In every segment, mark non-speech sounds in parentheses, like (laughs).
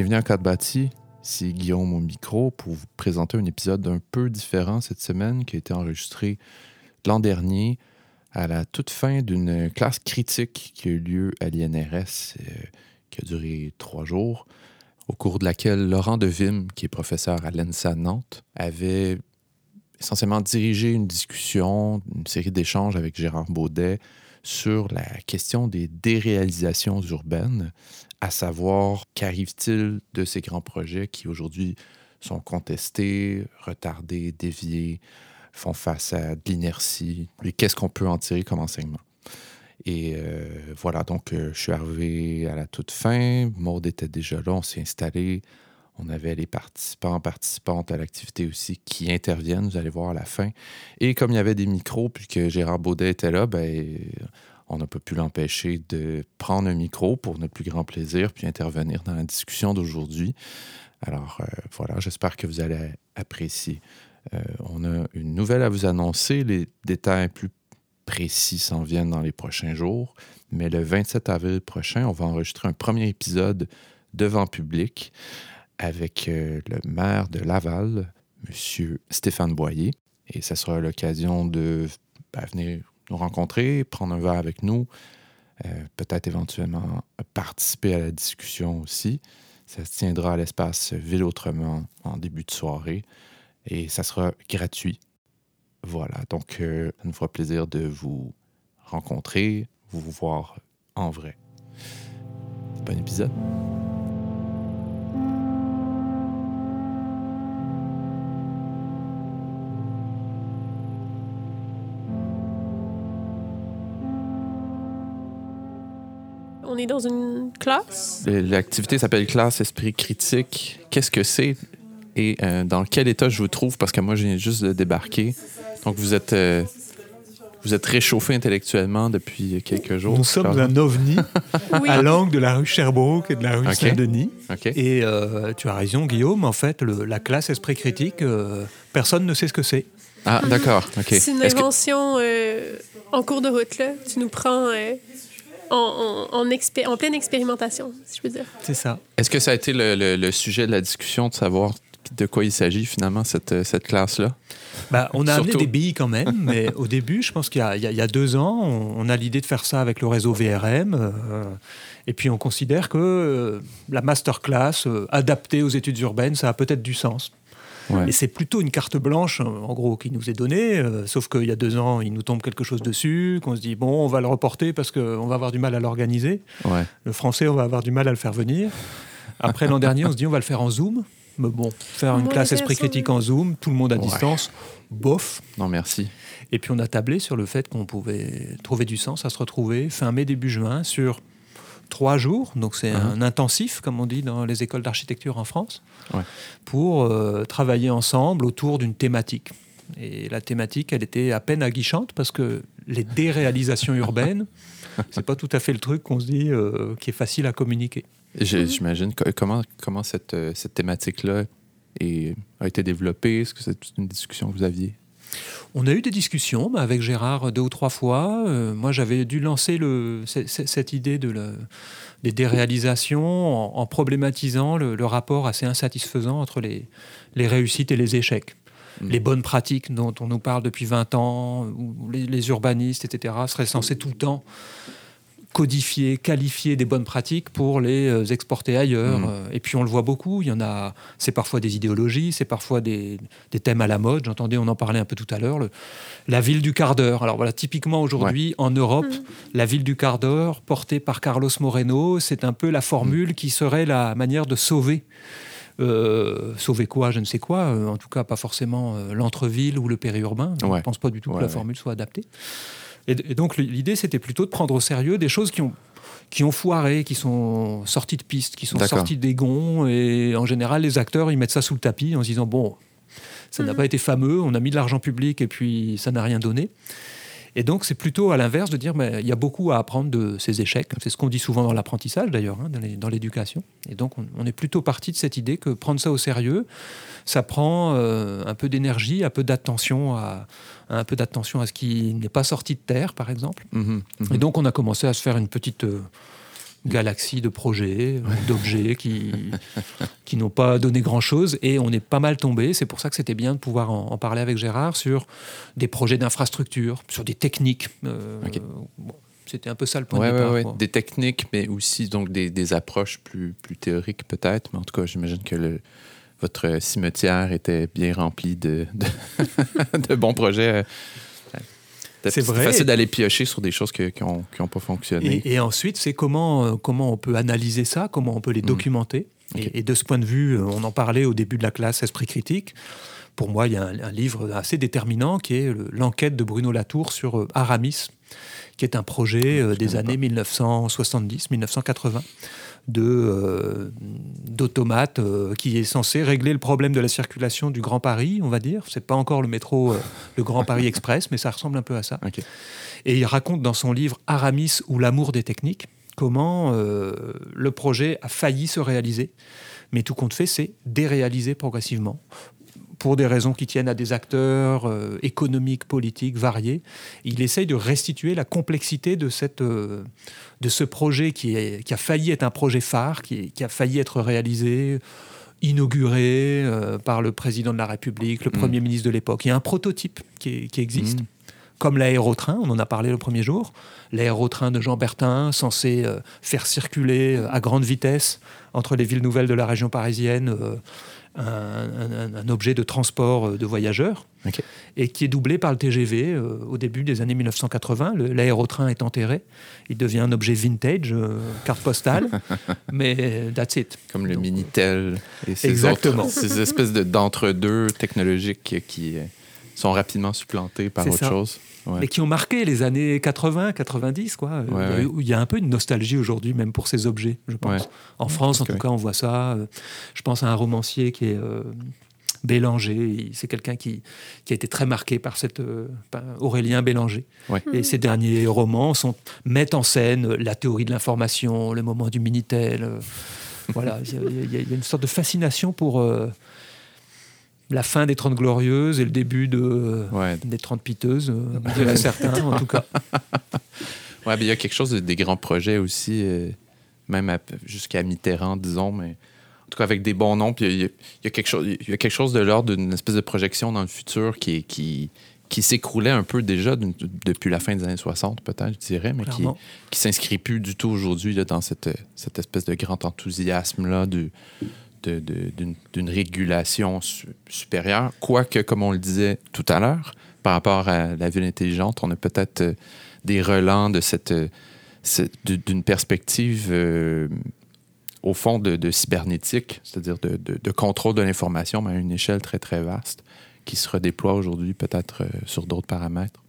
Bienvenue à Code. C'est Guillaume au micro pour vous présenter un épisode un peu différent cette semaine qui a été enregistré l'an dernier à la toute fin d'une classe critique qui a eu lieu à l'INRS, euh, qui a duré trois jours, au cours de laquelle Laurent Devim, qui est professeur à l'ENSA Nantes, avait essentiellement dirigé une discussion, une série d'échanges avec Gérard Baudet sur la question des déréalisations urbaines, à savoir qu'arrive-t-il de ces grands projets qui aujourd'hui sont contestés, retardés, déviés, font face à de l'inertie, et qu'est-ce qu'on peut en tirer comme enseignement? Et euh, voilà, donc euh, je suis arrivé à la toute fin, Maud était déjà là, on s'est installé, on avait les participants, participantes à l'activité aussi qui interviennent, vous allez voir à la fin. Et comme il y avait des micros, puis que Gérard Baudet était là, ben, on n'a pas pu l'empêcher de prendre un micro pour notre plus grand plaisir, puis intervenir dans la discussion d'aujourd'hui. Alors euh, voilà, j'espère que vous allez apprécier. Euh, on a une nouvelle à vous annoncer. Les détails plus précis s'en viennent dans les prochains jours. Mais le 27 avril prochain, on va enregistrer un premier épisode devant public avec euh, le maire de Laval, M. Stéphane Boyer. Et ça sera l'occasion de ben, venir nous rencontrer, prendre un verre avec nous, euh, peut-être éventuellement participer à la discussion aussi. Ça se tiendra à l'espace Ville Autrement en début de soirée et ça sera gratuit. Voilà, donc euh, ça nous fera plaisir de vous rencontrer, vous voir en vrai. Bon épisode. Est dans une classe? L'activité s'appelle Classe Esprit Critique. Qu'est-ce que c'est et euh, dans quel état je vous trouve? Parce que moi, je viens juste de débarquer. Donc, vous êtes, euh, vous êtes réchauffé intellectuellement depuis quelques jours. Nous sommes un ovni à (laughs) l'angle de la rue Sherbrooke et de la rue Saint-Denis. Et euh, tu as raison, Guillaume. En fait, la classe Esprit Critique, personne ne sait ce que c'est. Ah, d'accord. C'est une invention en cours de route. Là. Tu nous prends en, en, pleine expérimentation, si je peux dire. C'est ça. Est-ce que ça a été le, sujet de la discussion de savoir de quoi il s'agit finalement, cette, cette classe-là? Bah, on a amené des billes quand même, mais (laughs) au début, je pense qu'il y, y, a deux ans, on, a l'idée de faire ça avec le réseau VRM. Euh, et puis on considère que euh, la masterclass euh, adaptée aux études urbaines, ça a peut-être du sens. Et c'est plutôt une carte blanche, en gros, qui nous est donnée. Euh, sauf qu'il y a deux ans, il nous tombe quelque chose dessus, qu'on se dit, bon, on va le reporter parce qu'on va avoir du mal à l'organiser. Le français, on va avoir du mal à le faire venir. Après l'an dernier, on se dit, on va le faire en Zoom. Mais bon, faire une classe esprit critique en Zoom, tout le monde à distance, bof. Non, merci. Et puis on a tablé sur le fait qu'on pouvait trouver du sens à se retrouver fin mai, début juin sur trois jours, donc c'est uh-huh. un intensif, comme on dit dans les écoles d'architecture en France, pour euh, travailler ensemble autour d'une thématique. Et la thématique, elle était à peine aguichante parce que les déréalisations (laughs) urbaines, c'est pas tout à fait le truc qu'on se dit euh, qui est facile à communiquer. J'imagine comment, comment cette, euh, cette thématique-là a été développée? Est-ce que c'est une discussion que vous aviez? On a eu des discussions avec Gérard deux ou trois fois. Euh, moi, j'avais dû lancer le, cette idée de des déréalisations en, problématisant le, rapport assez insatisfaisant entre les, les réussites et les échecs. Mmh. Les bonnes pratiques dont on nous parle depuis 20 ans, où les, les urbanistes, etc., seraient censés tout le temps codifier, qualifier des bonnes pratiques pour les euh, exporter ailleurs. Mmh. Euh, et puis on le voit beaucoup, il y en a, c'est parfois des idéologies, c'est parfois des, thèmes à la mode. J'entendais, on en parlait un peu tout à l'heure, la ville du quart d'heure. Alors voilà, typiquement aujourd'hui en Europe, mmh. la ville du quart d'heure portée par Carlos Moreno, c'est un peu la formule mmh. qui serait la manière de sauver. Euh, sauver quoi, je ne sais quoi, en tout cas pas forcément l'entre-ville ou le périurbain. Je ne pense pas du tout que la formule soit adaptée. Et, donc l'idée, c'était plutôt de prendre au sérieux des choses qui ont qui ont foiré, qui sont sorties de piste, qui sont sorties des gonds. Et en général, les acteurs, ils mettent ça sous le tapis en se disant, bon, ça n'a mhm. pas été fameux, on a mis de l'argent public et puis ça n'a rien donné. Et donc, c'est plutôt à l'inverse de dire, mais il y a beaucoup à apprendre de ces échecs. C'est ce qu'on dit souvent dans l'apprentissage, d'ailleurs, hein, dans l'éducation. Et donc, on, est plutôt parti de cette idée que prendre ça au sérieux, ça prend euh, un peu d'énergie, un peu d'attention à, un peu d'attention à ce qui n'est pas sorti de terre, par exemple. Mhm, mhm. Et donc, on a commencé à se faire une petite, euh, galaxie de projets, d'objets qui, (laughs) qui n'ont pas donné grand-chose. Et on est pas mal tombé. C'est pour ça que c'était bien de pouvoir en, parler avec Gérard sur des projets d'infrastructure, sur des techniques. Euh, c'était un peu ça le point de départ. Des techniques, mais aussi donc des, des approches plus, plus théoriques peut-être. Mais en tout cas, j'imagine que le, votre cimetière était bien rempli de, de, (laughs) bons projets. C'est vrai. facile d'aller piocher sur des choses qui n'ont pas fonctionné. Et, ensuite, c'est comment, euh, comment on peut analyser ça, comment on peut les mm. documenter. Et, de ce point de vue, euh, on en parlait au début de la classe Esprit critique. Pour moi, il y a un, livre assez déterminant qui est l'enquête de Bruno Latour sur euh, Aramis, qui est un projet des années 1970-1980 de euh, d'automates euh, qui est censé régler le problème de la circulation du Grand Paris, on va dire. C'est pas encore le métro, euh, le Grand Paris (laughs) Express, mais ça ressemble un peu à ça. Et il raconte dans son livre Aramis ou l'amour des techniques comment le projet a failli se réaliser, mais tout compte fait, c'est déréalisé progressivement pour des raisons qui tiennent à des acteurs euh, économiques, politiques variés. Il essaye de restituer la complexité de, cette, euh, de ce projet qui, est, qui, a failli être un projet phare, qui, qui a failli être réalisé, inauguré euh, par le président de la République, le mm. Premier ministre de l'époque. Il y a un prototype qui, qui existe. Mm. Comme l'aérotrain, on en a parlé le premier jour, l'aérotrain de Jean Bertin, censé faire circuler à grande vitesse entre les villes nouvelles de la région parisienne un, objet de transport euh, de voyageurs et qui est doublé par le TGV euh, au début des années 1980. L'aérotrain est enterré, il devient un objet vintage, euh, carte postale, (laughs) mais that's it. Comme le Minitel et ces, Exactement. (laughs) ces espèces d'entre-deux technologiques qui sont rapidement supplantés par autre chose mais qui ont marqué les années 80, 90. Quoi. il, y a, un peu une nostalgie aujourd'hui, même pour ces objets, je pense. En France, en tout cas, on voit ça. Euh, je pense à un romancier qui est. Euh, Bélanger, c'est quelqu'un qui, qui a été très marqué par cette euh, Aurélien Bélanger. Et ses derniers romans sont, mettent en scène la théorie de l'information, le moment du Minitel. voilà, il y, a une sorte de fascination pour, la fin des Trente Glorieuses et le début de, des Trente Piteuses, euh, certains en tout cas. (laughs) Oui, il y a quelque chose des grands projets aussi, euh, même jusqu'à Mitterrand, disons, mais en tout cas avec des bons noms. Puis il y, a, quelque chose, il y a quelque chose de l'ordre d'une espèce de projection dans le futur qui, qui, qui s'écroulait un peu déjà depuis la fin des années 60, peut-être, je dirais, mais qui, qui s'inscrit plus du tout aujourd'hui dans cette, cette espèce de grand enthousiasme-là du, d'une régulation supérieure. Quoique, comme on le disait tout à l'heure, par rapport à la ville intelligente, on a peut-être euh, des relents de cette, euh, d'une perspective euh, au fond de, cybernétique, c'est-à-dire de, contrôle de l'information, mais à une échelle très très vaste, qui se redéploie aujourd'hui peut-être sur d'autres paramètres.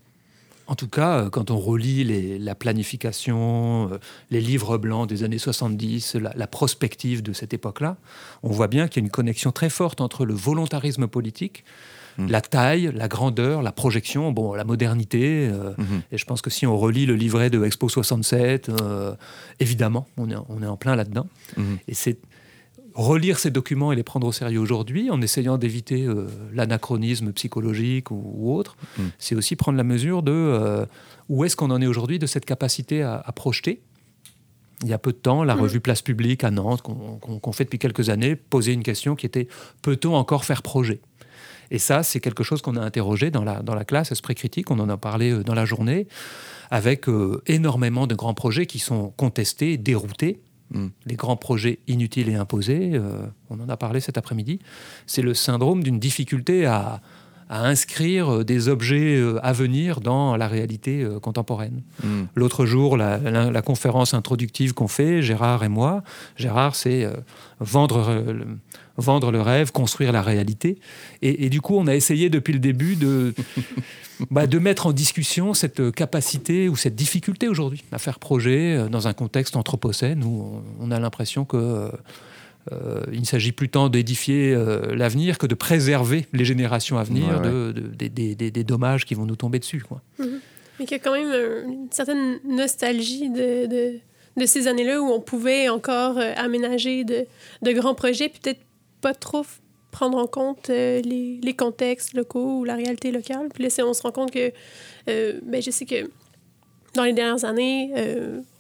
En tout cas, euh, quand on relit la planification, euh, les livres blancs des années 70, la, prospective de cette époque-là, on voit bien qu'il y a une connexion très forte entre le volontarisme politique, hmm. la taille, la grandeur, la projection, bon, la modernité. Euh, hmm. Et je pense que si on relit le livret de Expo 67, évidemment, on est, on est en plein là-dedans. Hmm. Et c'est relire ces documents et les prendre au sérieux aujourd'hui, en essayant d'éviter euh, l'anachronisme psychologique ou, autre, mm. c'est aussi prendre la mesure de euh, où est-ce qu'on en est aujourd'hui de cette capacité à, projeter. Il y a peu de temps, la mm. revue Place Publique à Nantes, qu'on fait depuis quelques années, posait une question qui était peut-on encore faire projet? Et ça, c'est quelque chose qu'on a interrogé dans la, dans la classe Esprit Critique, on en a parlé euh, dans la journée, avec énormément de grands projets qui sont contestés, déroutés Mm. Les grands projets inutiles et imposés, euh, on en a parlé cet après-midi, c'est le syndrome d'une difficulté à, inscrire euh, des objets euh, à venir dans la réalité contemporaine. Mm. L'autre jour, la, conférence introductive qu'on fait, Gérard et moi, Gérard, c'est vendre, vendre le rêve, construire la réalité. Et, du coup, on a essayé depuis le début de, (laughs) bah, de mettre en discussion cette capacité ou cette difficulté aujourd'hui à faire projet euh, dans un contexte anthropocène où on a l'impression que euh, il ne s'agit plus tant d'édifier euh, l'avenir que de préserver les générations à venir De, des dommages qui vont nous tomber dessus. Quoi. Mm-hmm. Mais qu'il y a quand même une certaine nostalgie de, de ces années-là où on pouvait encore aménager de, grands projets, peut-être pas trop prendre en compte euh, les, les, contextes locaux ou la réalité locale. Puis là, on se rend compte que, euh, ben, je sais que dans les dernières années,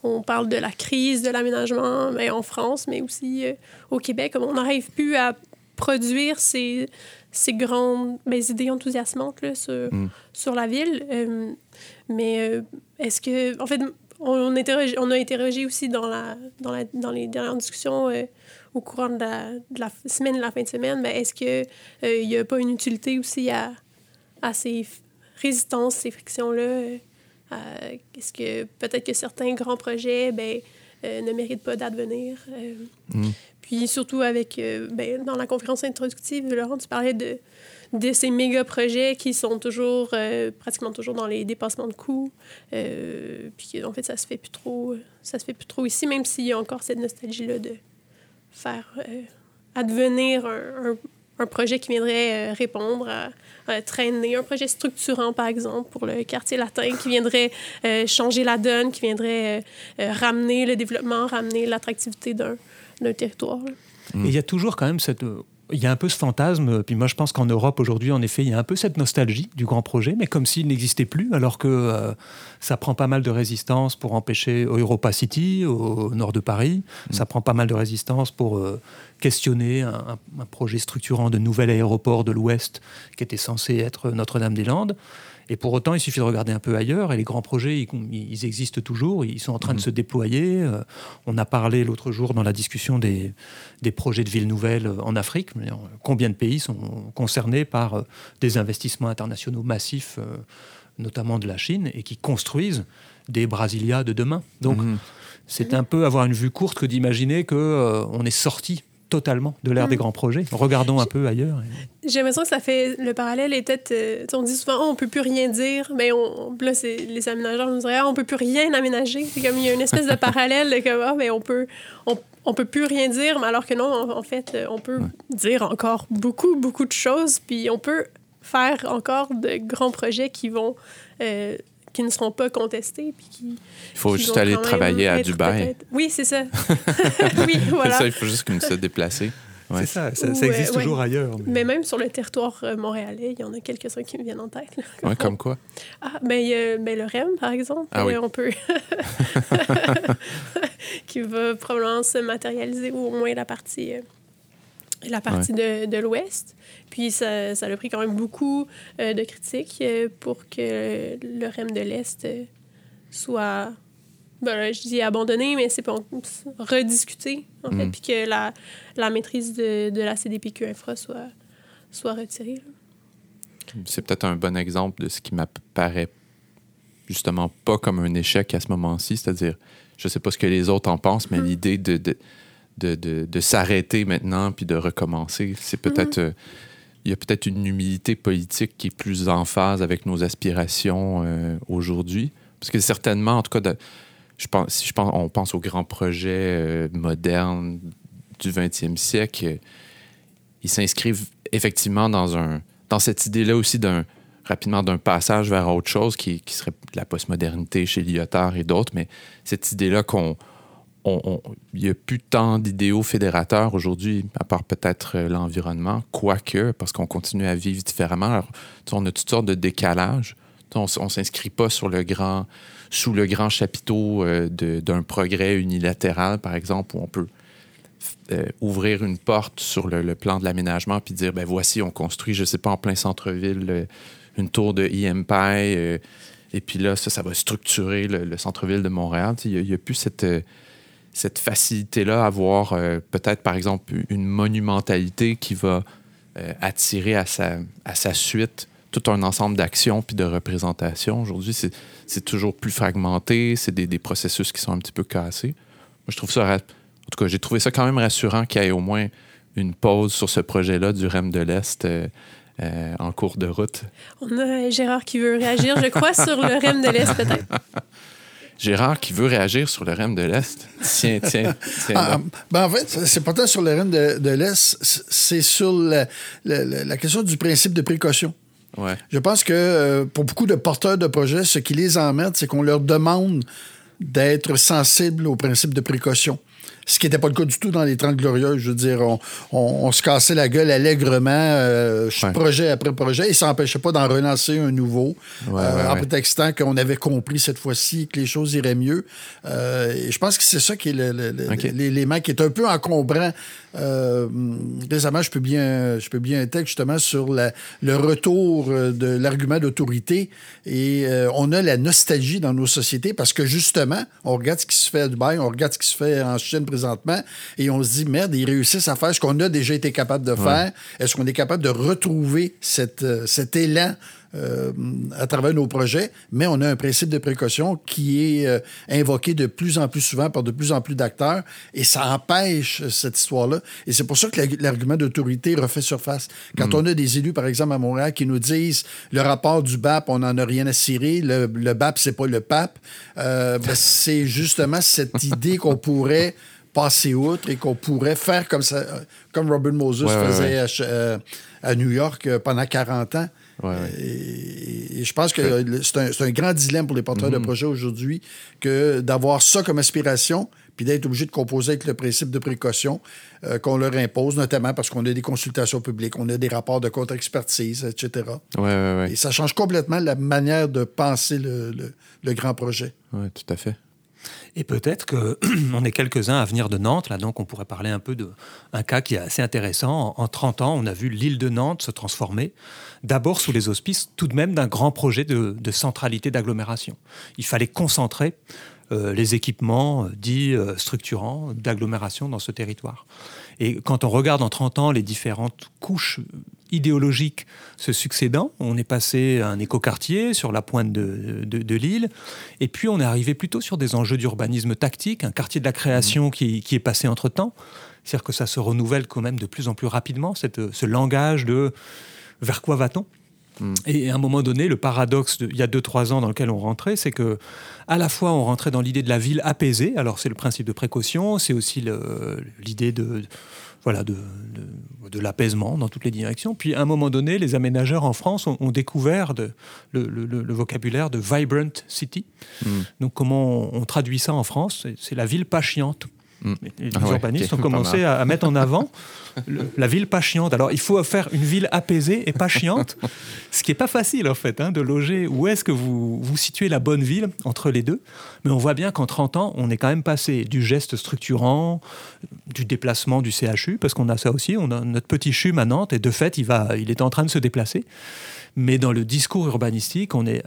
on parle de la crise de l'aménagement mais en France, mais aussi au Québec. On n'arrive plus à produire ces, ces grandes ben, idées enthousiasmantes là, sur, mm. sur la ville. mais est-ce que, en fait, on, on, on a interrogé aussi dans, la, dans, la, dans les dernières discussions au courant de la, de la, semaine et la fin de semaine, mais est-ce qu'il n'y euh, a pas une utilité aussi à, à ces résistances, ces frictions-là? Euh, est-ce que peut-être que certains grands projets ben, euh, ne méritent pas d'advenir? Mm. Puis surtout avec, ben, dans la conférence introductive, Laurent, tu parlais de, de ces méga projets qui sont toujours, pratiquement toujours dans les dépassements de coûts. puis en fait, ça se fait plus trop, ça se fait plus trop ici, même s'il y a encore cette nostalgie-là de faire euh, advenir un, un, projet qui viendrait euh, répondre à, traîner, un projet structurant, par exemple, pour le quartier latin, qui viendrait euh, changer la donne, qui viendrait ramener le développement, ramener l'attractivité d'un territoire. Et il y a toujours quand même cette il y a un peu ce fantasme, puis moi je pense qu'en Europe aujourd'hui, en effet, il y a un peu cette nostalgie du grand projet, mais comme s'il n'existait plus, alors que euh, ça prend pas mal de résistance pour empêcher Europa City, au nord de Paris, mm. ça prend pas mal de résistance pour euh, questionner un, un, projet structurant de nouvel aéroport de l'Ouest qui était censé être Notre-Dame-des-Landes. Et pour autant, il suffit de regarder un peu ailleurs, et les grands projets, ils, existent toujours, ils sont en train de mhm. se déployer. Euh, on a parlé l'autre jour dans la discussion des, des projets de villes nouvelles euh, en Afrique. Euh, combien de pays sont concernés par des investissements internationaux massifs, notamment de la Chine, et qui construisent des Brasilia de demain? Donc, mhm. c'est un peu avoir une vue courte que d'imaginer qu'on on est sorti totalement de l'ère des hmm. grands projets. Regardons un peu ailleurs. J'ai l'impression que ça fait le parallèle est peut-être. Euh, on dit souvent, oh, on peut plus rien dire, mais on, là, les aménageurs nous diraient, oh, on peut plus rien aménager. C'est comme il y a une espèce de parallèle de comme, ah, mais on peut, on, on, peut plus rien dire, mais alors que non, en, fait, on peut dire encore beaucoup, beaucoup de choses, puis on peut faire encore de grands projets qui vont euh, qui ne seront pas contestés. Puis qui, il faut juste aller travailler à Dubaï. Oui, c'est ça. (laughs) oui, voilà. ça, il faut juste comme se déplacer. C'est ça, ça, existe toujours ailleurs. Mais... même sur le territoire euh, montréalais, il y en a quelques-uns qui me viennent en tête. Là, comme, quoi? Ah, ben, ben, le REM, par exemple. Ah, oui. On peut... (laughs) (laughs) qui va probablement se matérialiser, ou au moins la partie... La partie de, de l'Ouest. Puis ça, ça, a pris quand même beaucoup euh, de critiques euh, pour que le REM de l'Est euh, soit, ben, je dis abandonné, mais c'est pas rediscuté, en fait, mm. puis que la, la maîtrise de, de, la CDPQ Infra soit, soit retirée. C'est peut-être un bon exemple de ce qui m'apparaît justement pas comme un échec à ce moment-ci, c'est-à-dire, je sais pas ce que les autres en pensent, mais mm. l'idée de, de de, de, s'arrêter maintenant puis de recommencer. C'est peut-être. Mhm. Euh, il y a peut-être une humilité politique qui est plus en phase avec nos aspirations euh, aujourd'hui. Parce que certainement, en tout cas, je pense, si je pense, on pense aux grands projets euh, modernes du 20e siècle, ils s'inscrivent effectivement dans, un, dans cette idée-là aussi d'un rapidement d'un passage vers autre chose qui, qui serait la postmodernité chez Lyotard et d'autres, mais cette idée-là qu'on il n'y a plus tant d'idéaux fédérateurs aujourd'hui, à part peut-être euh, l'environnement, quoique, parce qu'on continue à vivre différemment. Alors, on a toutes sortes de décalages. On ne s'inscrit pas sur le grand, sous le grand chapiteau euh, d'un progrès unilatéral, par exemple, où on peut euh, ouvrir une porte sur le, plan de l'aménagement puis dire, ben voici, on construit, je ne sais pas, en plein centre-ville, une tour de EMPI. et puis là, ça, ça va structurer le, centre-ville de Montréal. Il n'y a, plus cette cette facilité-là à avoir euh, peut-être, par exemple, une monumentalité qui va euh, attirer à sa, à sa suite tout un ensemble d'actions puis de représentations. Aujourd'hui, c'est toujours plus fragmenté, c'est des, des, processus qui sont un petit peu cassés. Moi, je trouve ça... En tout cas, j'ai trouvé ça quand même rassurant qu'il y ait au moins une pause sur ce projet-là du REM de l'Est euh, en cours de route. On a Gérard qui veut réagir, je crois, sur le REM de l'Est, peut-être. (laughs) Gérard qui veut réagir sur le REM de l'Est. Tiens, tiens, tiens. Ah, ben en fait, c'est pas tant sur le REM de, de l'Est, c'est sur la, la, question du principe de précaution. Ouais. Je pense que euh, pour beaucoup de porteurs de projets, ce qui les emmerde, c'est qu'on leur demande d'être sensible aux principes de précaution ce qui n'était pas le cas du tout dans les 30 Glorieuses. Je veux dire, on, se cassait la gueule allègrement, euh, projet après projet, et ça n'empêchait pas d'en relancer un nouveau, euh, en prétextant qu'on avait compris cette fois-ci que les choses iraient mieux. Euh, et je pense que c'est ça qui est l'élément qui est un peu encombrant. récemment, je publie, un, je publie un texte justement sur le retour de l'argument d'autorité et on a la nostalgie dans nos sociétés parce que justement, on regarde ce qui se fait à Dubaï, on regarde ce qui se fait en Chine présentement et on se dit, merde, ils réussissent à faire ce qu'on a déjà été capable de faire. Est-ce qu'on est capable de retrouver cette, euh, cet élan euh, à travers nos projets, mais on a un principe de précaution qui est euh, invoqué de plus en plus souvent par de plus en plus d'acteurs et ça empêche cette histoire-là. Et c'est pour ça que l'argument d'autorité refait surface. Quand mm. on a des élus, par exemple, à Montréal, qui nous disent le rapport du BAP, on n'en a rien à cirer, le, le BAP, c'est pas le pape, ben, c'est justement cette (laughs) idée qu'on pourrait passer outre et qu'on pourrait faire comme ça, comme Robin Moses faisait euh, À, New York euh, pendant 40 ans. Et, je pense que c'est un, grand dilemme pour les porteurs de mm-hmm. projets aujourd'hui que d'avoir ça comme aspiration, puis d'être obligé de composer avec le principe de précaution euh, qu'on leur impose, notamment parce qu'on a des consultations publiques, on a des rapports de contre-expertise, etc. Ouais, Et ça change complètement la manière de penser le, le grand projet. Oui, tout à fait. Et peut-être qu'on (clears throat) est quelques-uns à venir de Nantes, là, donc on pourrait parler un peu d'un cas qui est assez intéressant. En, 30 ans, on a vu l'île de Nantes se transformer, d'abord sous les auspices tout de même d'un grand projet de, centralité d'agglomération. Il fallait concentrer euh, les équipements euh, dits euh, structurants d'agglomération dans ce territoire. Et quand on regarde en 30 ans les différentes couches idéologiques se succédant, on est passé à un écoquartier sur la pointe de, l'île, et puis on est arrivé plutôt sur des enjeux d'urbanisme tactique, un quartier de la création mmh. qui, est passé entre-temps. C'est-à-dire que ça se renouvelle quand même de plus en plus rapidement, cette, ce langage de vers quoi va-t-on? Mmh. et à un moment donné, le paradoxe il y a 2-3 ans dans lequel on rentrait, c'est que à la fois on rentrait dans l'idée de la ville apaisée, alors c'est le principe de précaution, c'est aussi l'idée de, voilà, de, de, l'apaisement dans toutes les directions. Puis à un moment donné, les aménageurs en France ont, découvert de, le, vocabulaire de vibrant city. Hmm. Donc comment on, traduit ça en France C'est la ville pas chiante. Hmm. Les, ah urbanistes ont commencé à, mettre en avant la ville pas chiante. Alors, il faut faire une ville apaisée et pas chiante, ce qui n'est pas facile, en fait, hein, de loger. Où est-ce que vous, vous situez la bonne ville entre les deux? Mais on voit bien qu'en 30 ans, on est quand même passé du geste structurant, du déplacement du CHU, parce qu'on a ça aussi. On a notre petit CHU à Nantes, et de fait, il, va, il est en train de se déplacer. Mais dans le discours urbanistique, on est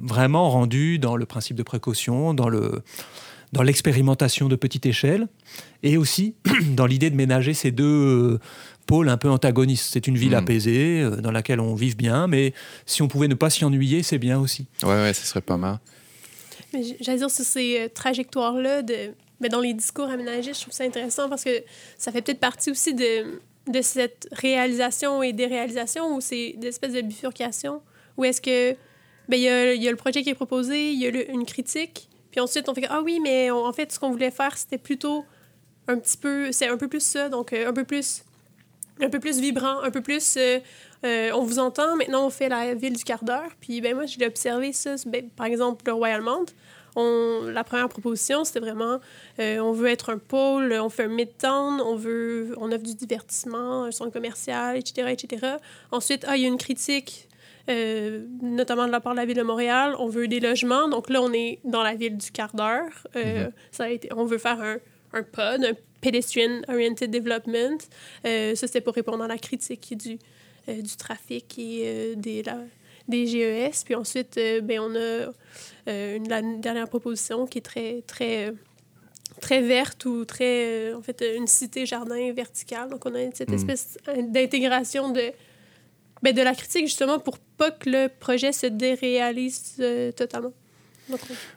vraiment rendu dans le principe de précaution, dans le dans l'expérimentation de petite échelle et aussi (clears throat) dans l'idée de ménager ces deux euh, pôles un peu antagonistes. C'est une ville hmm. apaisée euh, dans laquelle on vive bien, mais si on pouvait ne pas s'y ennuyer, c'est bien aussi. Ouais, ouais, ce serait pas mal. J'allais dire sur ces euh, trajectoires-là, de... mais dans les discours aménagés, je trouve ça intéressant parce que ça fait peut-être partie aussi de, de cette réalisation et déréalisation ou c'est des espèces de bifurcation où est-ce que ben, il y, a, y, a, le projet qui est proposé, il y a une critique, puis ensuite, on fait ah oui, mais en fait, ce qu'on voulait faire, c'était plutôt un petit peu, c'est un peu plus ça, donc euh, un peu plus, un peu plus vibrant, un peu plus, euh, euh, on vous entend. Maintenant, on fait la ville du quart d'heure. Puis ben moi, j'ai observé ça, ben, par exemple, le Royal Mount. On, la première proposition, c'était vraiment, on veut être un pôle, on fait un midtown, on veut, on offre du divertissement, un centre commercial, etc., etc. Ensuite, ah, il y a une critique euh, notamment de la part de la ville de Montréal. On veut des logements. Donc là, on est dans la ville du quart d'heure. Euh, mhm. ça a été, on veut faire un, un POD, un Pedestrian Oriented Development. Euh, ça, c'était pour répondre à la critique du, du trafic et des, des GES. Puis ensuite, ben, on a une, la dernière proposition qui est très, très très verte ou très, en fait, une cité-jardin verticale. Donc, on a cette mhm. espèce d'intégration de ben, de la critique, justement, pour pas que le projet se déréalise euh, totalement.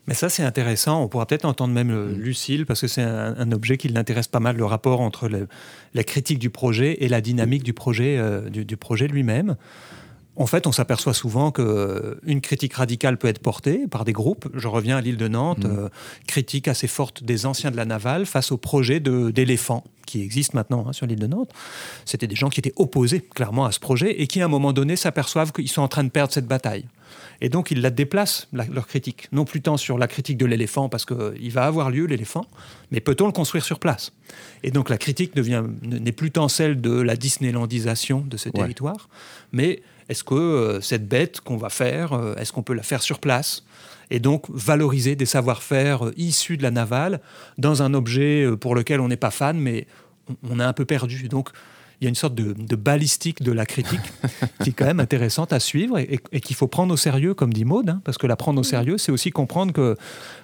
Mais ça, c'est intéressant. On pourra peut-être entendre même euh, Lucille, parce que c'est un, objet qui l'intéresse pas mal, le rapport entre la critique du projet et la dynamique du projet, euh, du, projet lui-même. En fait, on s'aperçoit souvent qu'une critique radicale peut être portée par des groupes. Je reviens à l'île de Nantes, mmh. critique assez forte des anciens de la navale face au projet d'éléphants qui existent maintenant hein, sur l'île de Nantes, c'était des gens qui étaient opposés clairement à ce projet et qui à un moment donné s'aperçoivent qu'ils sont en train de perdre cette bataille. Et donc, ils la déplacent, la- leur critique. Non plus tant sur la critique de l'éléphant, parce qu'il va avoir lieu, l'éléphant, mais peut-on le construire sur place? Et donc, la critique n'est plus tant celle de la Disneylandisation de ce Ouais. territoire, mais est-ce que euh, cette bête qu'on va faire, euh, est-ce qu'on peut la faire sur place et donc valoriser des savoir-faire euh, issus de la navale dans un objet pour lequel on n'est pas fan, mais on, on un peu perdu. Donc, il y a une sorte de, de balistique de la critique (laughs) qui est quand même intéressante à suivre et, et- et qu'il faut prendre au sérieux, comme dit Maud, hein, parce que la prendre au sérieux, c'est aussi comprendre que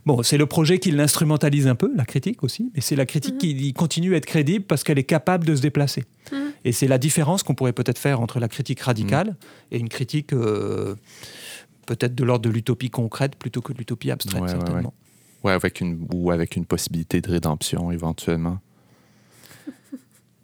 bon, c'est le projet qui l'instrumentalise un peu, la critique aussi, mais c'est la critique qui continue à être crédible parce qu'elle est capable de se déplacer. Mhm. Et c'est la différence qu'on pourrait peut-être faire entre la critique radicale et une critique euh, peut-être de l'ordre de l'utopie concrète plutôt que de l'utopie abstraite, Ouais, ouais, ouais. certainement. Ouais, avec une, ou avec une possibilité de rédemption éventuellement.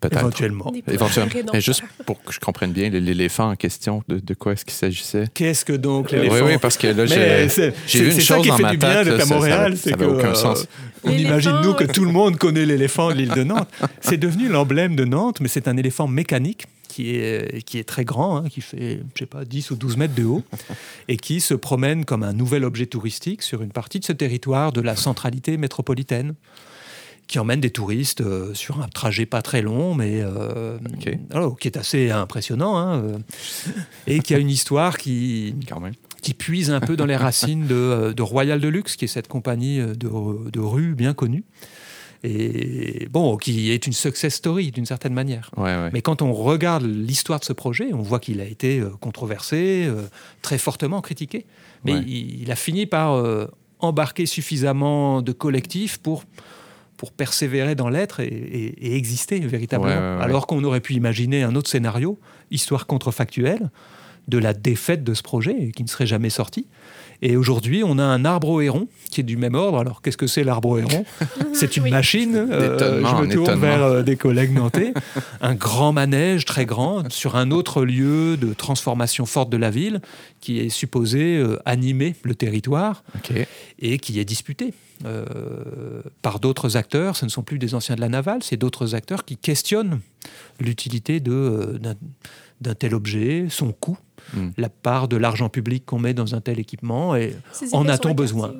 Peut-être. Éventuellement. Éventuellement. Mais juste pour que je comprenne bien, l'éléphant en question, de, de quoi est-ce qu'il s'agissait? Qu'est-ce que donc Oui, l'éléphant? oui, parce que là, j'ai vu une c'est ça chose qui dans fait ma du bien tête. d'être là, à Montréal, ça c'est n'avait aucun euh, sens. On imagine, nous, que euh, tout le monde connaît l'éléphant de l'île de Nantes. (laughs) C'est devenu l'emblème de Nantes, mais c'est un éléphant mécanique qui est, qui est très grand, hein, qui fait, je sais pas, 10 ou 12 mètres de haut, (laughs) et qui se promène comme un nouvel objet touristique sur une partie de ce territoire de la centralité métropolitaine, qui emmène des touristes euh, sur un trajet pas très long, mais euh, alors, qui est assez impressionnant, hein, euh, et qui a une histoire qui, qui puise un peu dans les racines de, de Royal Deluxe, qui est cette compagnie de, de rue bien connue, et bon, qui est une success story d'une certaine manière. Ouais, ouais. Mais quand on regarde l'histoire de ce projet, on voit qu'il a été controversé, euh, très fortement critiqué. Mais Ouais. il, il a fini par euh, embarquer suffisamment de collectifs pour, pour persévérer dans l'être et, et- et exister véritablement. Ouais, ouais, ouais. Alors qu'on aurait pu imaginer un autre scénario, histoire contrefactuelle, de la défaite de ce projet et qui ne serait jamais sorti. Et aujourd'hui, on a un arbre au héron qui est du même ordre. Alors, qu'est-ce que c'est l'arbre au héron (laughs) C'est une Oui. machine. euh, je me tourne étonnement. vers euh, des collègues nantais. (laughs) un grand manège très grand sur un autre lieu de transformation forte de la ville qui est supposé euh, animer le territoire et qui est disputé euh, par d'autres acteurs. Ce ne sont plus des anciens de la navale, c'est d'autres acteurs qui questionnent l'utilité euh, d'un tel objet, son coût, Mm. la part de l'argent public qu'on met dans un tel équipement. Et En a-t-on besoin?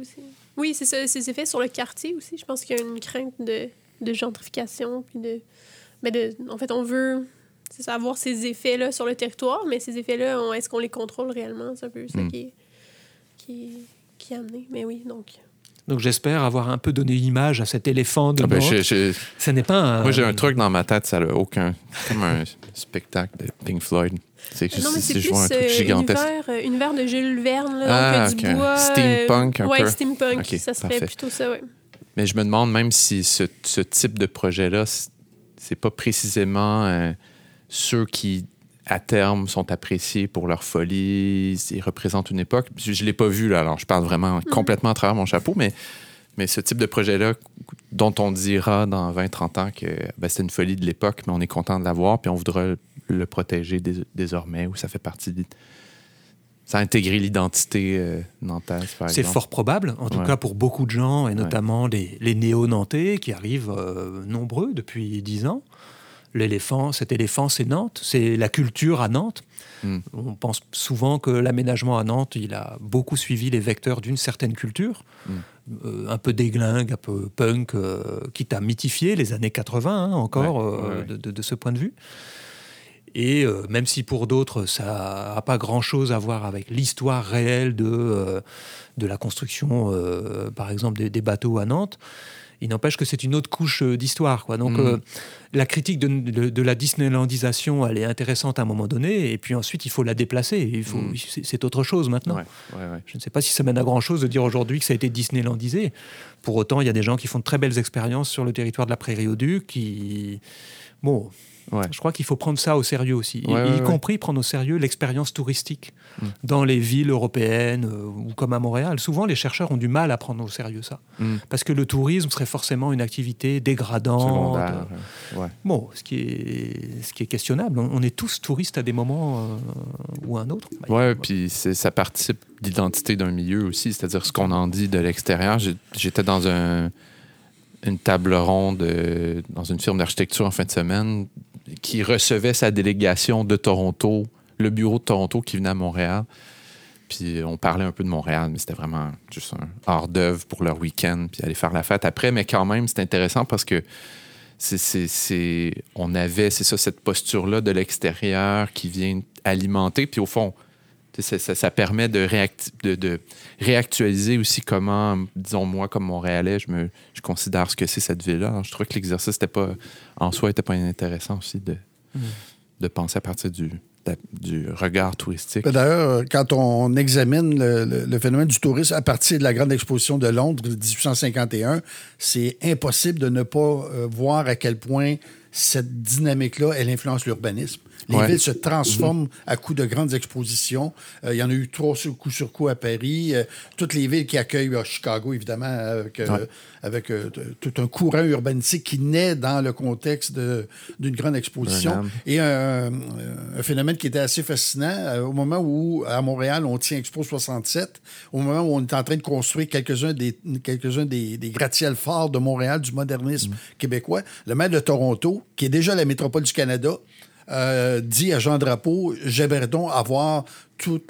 Oui, c'est ça, ses effets sur le quartier aussi. Je pense qu'il y a une crainte de, de gentrification. Puis de, mais de, en fait, on veut avoir ces effets-là sur le territoire, mais ces effets-là, est-ce qu'on les contrôle réellement? C'est un peu ça Mm. qui, est, qui, qui est amené. Mais oui, donc. donc j'espère avoir un peu donné image à cet éléphant de Ah ben, Ce n'est pas un... Moi, j'ai un truc dans ma tête, ça n'a aucun. Comme un spectacle de Pink Floyd. C'est non, mais c'est plus un truc euh, gigantesque. univers, euh, univers de Jules Verne, là, Ah, donc, euh, du bois. Steampunk, un ouais, peu. steampunk, ça serait parfait. plutôt ça, ouais. Mais je me demande même si ce, ce type de projet-là, c'est pas précisément euh, ceux qui, à terme, sont appréciés pour leur folie, ils représentent une époque. Je, je l'ai pas vu, là, alors je parle vraiment complètement à travers mon chapeau, mais, mais ce type de projet-là, dont on dira dans 20-30 ans que ben, c'était une folie de l'époque, mais on est content de l'avoir, puis on voudra le protéger dés- désormais, ou ça fait partie de... Ça a intégré l'identité euh, nantaise, par C'est fort probable, en tout Ouais. cas pour beaucoup de gens, et notamment les, les néo-nantais qui arrivent euh, nombreux depuis dix ans. L'éléphant, cet éléphant, c'est Nantes, c'est la culture à Nantes. Mm. On pense souvent que l'aménagement à Nantes, il a beaucoup suivi les vecteurs d'une certaine culture, Mm. Euh, un peu déglingue, un peu punk, quitte à mythifier les années 80 hein, encore Ouais, ouais, ouais. De, de- de ce point de vue. Et euh, même si pour d'autres, ça n'a pas grand-chose à voir avec l'histoire réelle de, euh, de la construction, euh, par exemple, des, des bateaux à Nantes, il n'empêche que c'est une autre couche d'histoire. quoi. Donc euh, la critique de, de- de la Disneylandisation, elle est intéressante à un moment donné, et puis ensuite, il faut la déplacer. Il faut, Mhm. c'est, c'est autre chose maintenant. Ouais, ouais, ouais. Je ne sais pas si ça mène à grand-chose de dire aujourd'hui que ça a été Disneylandisé. Pour autant, il y a des gens qui font de très belles expériences sur le territoire de la Prairie au Duc, qui... Bon, Ouais. je crois qu'il faut prendre ça au sérieux aussi, y, Ouais, compris prendre au sérieux l'expérience touristique Mm. dans les villes européennes euh, ou comme à Montréal. Souvent, les chercheurs ont du mal à prendre au sérieux ça, Mm. parce que le tourisme serait forcément une activité dégradante. Euh. Bon, ce qui est, ce qui est questionnable. On, on est tous touristes à des moments euh, ou à un autre. Bah, Ouais, puis ça participe d'identité d'un milieu aussi, c'est-à-dire ce qu'on en dit de l'extérieur. J'étais dans un, une table ronde euh, dans une firme d'architecture en fin de semaine qui recevait sa délégation de Toronto, le bureau de Toronto qui venait à Montréal. puis on parlait un peu de Montréal, mais c'était vraiment juste un hors-d'œuvre pour leur week-end, puis aller faire la fête après. Mais quand même, c'est intéressant parce que c'est, on avait, c'est ça, cette posture-là de l'extérieur qui vient alimenter, puis au fond, ça, permet de, de, réactualiser aussi comment, disons moi, comme Montréalais, je, me, je considère ce que c'est cette ville-là. Je trouvais que l'exercice pas, en soi n'était pas intéressant aussi de, mm. de penser à partir du, du regard touristique. D'ailleurs, quand on examine le, phénomène du tourisme à partir de la grande exposition de Londres de 1851, c'est impossible de ne pas euh, voir à quel point cette dynamique-là, elle influence l'urbanisme. Les villes se transforment à coup de grandes expositions. Euh, il y en a eu trois coup sur coup à Paris. Euh, toutes les villes qui accueillent euh, Chicago, évidemment, avec, tout un courant urbanistique qui naît dans le contexte d'une grande exposition. Et un, phénomène qui était assez fascinant, au moment où, à Montréal, on tient Expo 67, au moment où on est en train de construire quelques-uns des, quelques des, des gratte-ciels forts de Montréal, du modernisme mm. québécois, le maire de Toronto, qui est déjà la métropole du Canada, euh, dit à Jean Drapeau, j'aimerais donc avoir tout,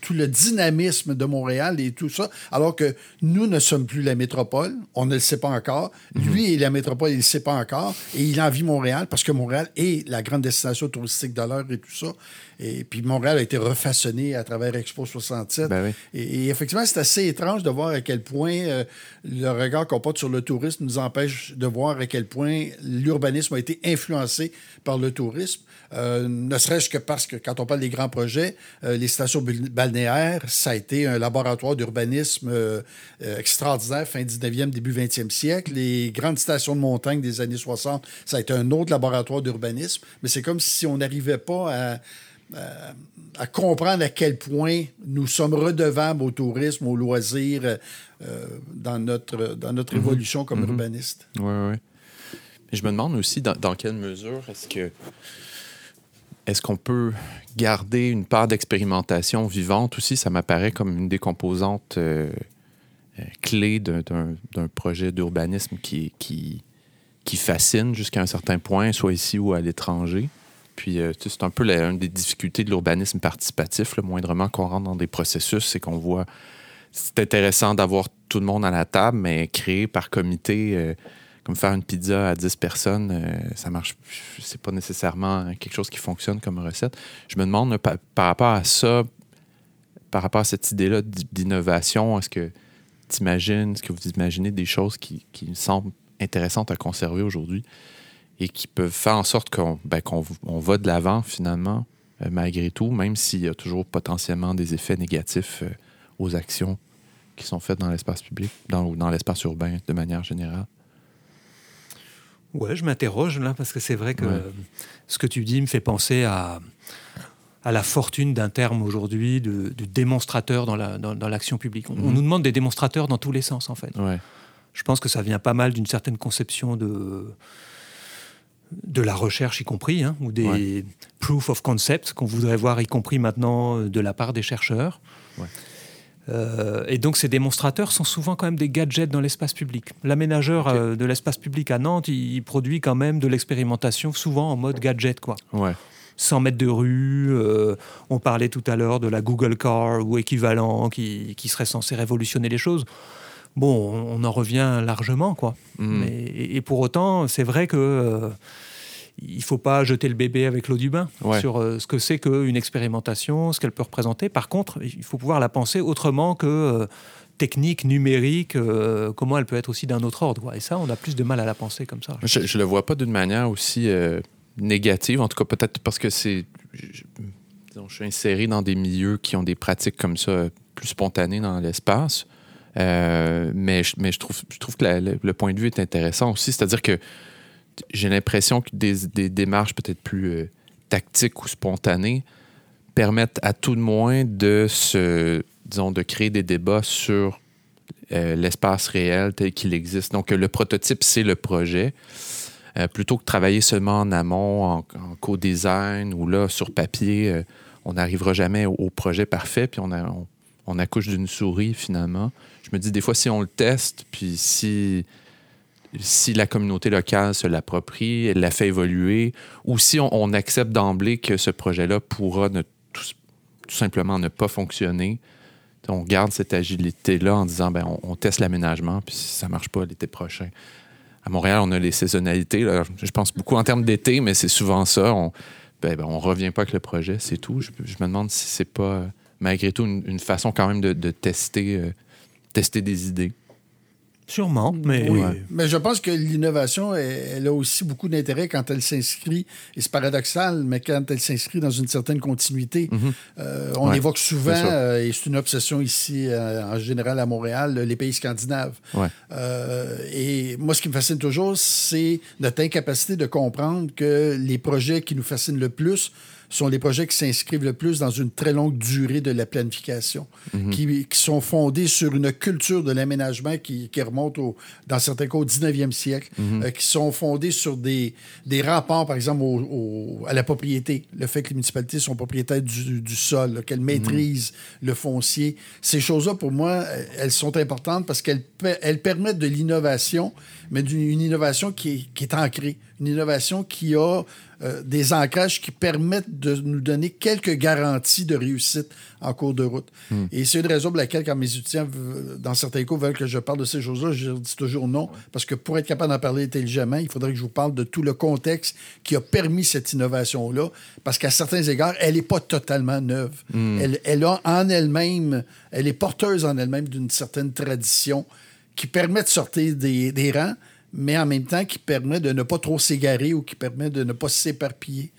tout le dynamisme de Montréal et tout ça, alors que nous ne sommes plus la métropole, on ne le sait pas encore. Mhm. Lui est la métropole, il ne le sait pas encore, et il envie Montréal parce que Montréal est la grande destination touristique de l'heure et tout ça. Et puis Montréal a été refaçonné à travers Expo 67. Ben et, effectivement, c'est assez étrange de voir à quel point euh, le regard qu'on porte sur le tourisme nous empêche de voir à quel point l'urbanisme a été influencé par le tourisme. Euh, ne serait-ce que parce que quand on parle des grands projets, euh, les stations balnéaires, ça a été un laboratoire d'urbanisme euh, extraordinaire, fin 19e, début 20e siècle. Les grandes stations de montagne des années 60, ça a été un autre laboratoire d'urbanisme. Mais c'est comme si on n'arrivait pas à, à, comprendre à quel point nous sommes redevables au tourisme, au loisir, dans notre, dans notre mm-hmm. évolution comme mm-hmm. urbaniste. Oui, oui. Je me demande aussi dans, dans quelle mesure est-ce que est-ce qu'on peut garder une part d'expérimentation vivante aussi? Ça m'apparaît comme une des composantes euh, euh, clés d'un projet d'urbanisme qui, fascine jusqu'à un certain point, soit ici ou à l'étranger. Puis euh, c'est un peu la, une des difficultés de l'urbanisme participatif, le moindrement qu'on rentre dans des processus, c'est qu'on voit... C'est intéressant d'avoir tout le monde à la table, mais créer par comité comme faire une pizza à 10 personnes, euh, ça marche. C'est pas nécessairement quelque chose qui fonctionne comme recette. Je me demande par, rapport à ça, par rapport à cette idée-là d'innovation, est-ce que tu imagines, est-ce que vous imaginez des choses qui, qui semblent intéressantes à conserver aujourd'hui et qui peuvent faire en sorte qu'on ben, va de l'avant finalement, euh, malgré tout, même s'il y a toujours potentiellement des effets négatifs euh, aux actions qui sont faites dans l'espace public, dans, dans l'espace urbain de manière générale? Ouais, je m'interroge là parce que c'est vrai que ce que tu dis me fait penser à, à la fortune d'un terme aujourd'hui de, démonstrateur dans l'action la, dans, publique. On, mhm. nous demande des démonstrateurs dans tous les sens en fait. Je pense que ça vient pas mal d'une certaine conception de de la recherche y compris, hein, ou des proof of concept qu'on voudrait voir y compris maintenant de la part des chercheurs. Ouais. Euh, et donc ces démonstrateurs sont souvent quand même des gadgets dans l'espace public. L'aménageur euh, de l'espace public à Nantes, il, produit quand même de l'expérimentation, souvent en mode gadget, quoi. Ouais. 100 mètres de rue, euh, on parlait tout à l'heure de la Google Car ou équivalent qui, qui, serait censé révolutionner les choses. Bon, on, en revient largement, quoi. Hmm. et, pour autant, c'est vrai que il faut pas jeter le bébé avec l'eau du bain sur euh, ce que c'est qu'une expérimentation, ce qu'elle peut représenter. Par contre, il faut pouvoir la penser autrement que euh, technique, numérique, euh, comment elle peut être aussi d'un autre ordre. Et ça, on a plus de mal à la penser comme ça. Je ne le vois pas d'une manière aussi négative, en tout cas peut-être parce que c'est... Je, suis inséré dans des milieux qui ont des pratiques comme ça plus spontanées dans l'espace. mais, je, mais je, trouve, je trouve que le point de vue est intéressant aussi. C'est-à-dire que j'ai l'impression que des, démarches peut-être plus euh, tactiques ou spontanées permettent à tout de moins de se, disons, de créer des débats sur euh, l'espace réel tel qu'il existe. Donc, le prototype, c'est le projet. Euh, plutôt que de travailler seulement en amont, en, co-design ou là, sur papier, on n'arrivera jamais au, projet parfait, puis on, on accouche d'une souris finalement. Je me dis des fois, si on le teste, puis si si la communauté locale se l'approprie, elle la fait évoluer, ou si on, accepte d'emblée que ce projet-là pourra ne tout simplement ne pas fonctionner, on garde cette agilité-là en disant ben, on, teste l'aménagement, puis si ça ne marche pas l'été prochain. À Montréal, on a les saisonnalités. Je pense beaucoup en termes d'été, mais c'est souvent ça. On ben, ben, on revient pas avec le projet, c'est tout. Je, me demande si c'est pas, malgré tout, une, façon quand même de, euh, tester des idées. Sûrement, mais... Mais je pense que l'innovation, elle, a aussi beaucoup d'intérêt quand elle s'inscrit, et c'est paradoxal, mais quand elle s'inscrit dans une certaine continuité. Mhm. Euh, on évoque souvent, euh, et c'est une obsession ici, euh, en général à Montréal, les pays scandinaves. et moi, ce qui me fascine toujours, c'est notre incapacité de comprendre que les projets qui nous fascinent le plus sont les projets qui s'inscrivent le plus dans une très longue durée de la planification, mhm. qui, sont fondés sur une culture de l'aménagement qui, remonte, au, dans certains cas, au 19e siècle, mhm. euh, qui sont fondés sur des, des rapports, par exemple, à la propriété, le fait que les municipalités sont propriétaires du, sol, qu'elles mhm. maîtrisent le foncier. Ces choses-là, pour moi, elles sont importantes parce qu'elles elles permettent de l'innovation, mais d'une innovation qui est, qui est ancrée, une innovation qui a euh, des ancrages qui permettent de nous donner quelques garanties de réussite en cours de route. Hmm. Et c'est une raison pour laquelle, quand mes étudiants, dans certains cas, veulent que je parle de ces choses-là, je dis toujours non, parce que pour être capable d'en parler intelligemment, il faudrait que je vous parle de tout le contexte qui a permis cette innovation-là, parce qu'à certains égards, elle n'est pas totalement neuve. Hmm. Elle, elle a en elle-même, elle est porteuse en elle-même d'une certaine tradition qui permet de sortir des, des rangs, mais en même temps qui permet de ne pas trop s'égarer ou qui permet de ne pas s'éparpiller.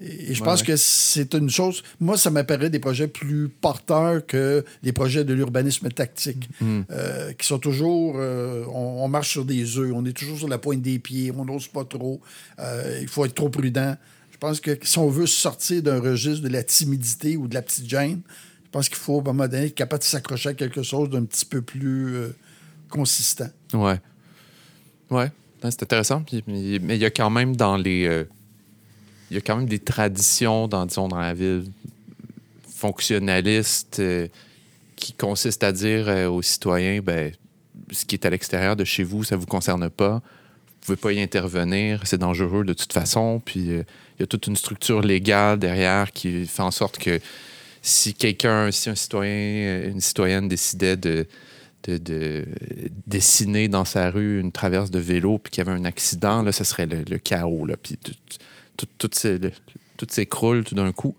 Et je pense que c'est une chose. Moi, ça m'apparaît des projets plus porteurs que des projets de l'urbanisme tactique, mm. euh, qui sont toujours. Euh, on, marche sur des œufs, on est toujours sur la pointe des pieds, on n'ose pas trop. Euh, il faut être trop prudent. Je pense que si on veut sortir d'un registre de la timidité ou de la petite gêne, je pense qu'il faut, à un moment donné, être capable de s'accrocher à quelque chose d'un petit peu plus consistant. Ouais. Ouais, c'est intéressant. mais il y a quand même dans les. Euh, y a quand même des traditions dans, disons, dans la ville fonctionnalistes euh, qui consistent à dire euh, aux citoyens ben, ce qui est à l'extérieur de chez vous, ça ne vous concerne pas. Vous ne pouvez pas y intervenir, c'est dangereux de toute façon. Puis il y a toute une structure légale derrière qui fait en sorte que si quelqu'un, si un citoyen, une citoyenne décidait de de, dessiner dans sa rue une traverse de vélo puis qu'il y avait un accident, là, ce serait le, chaos. Là, puis tout, tout, s'écroule tout d'un coup.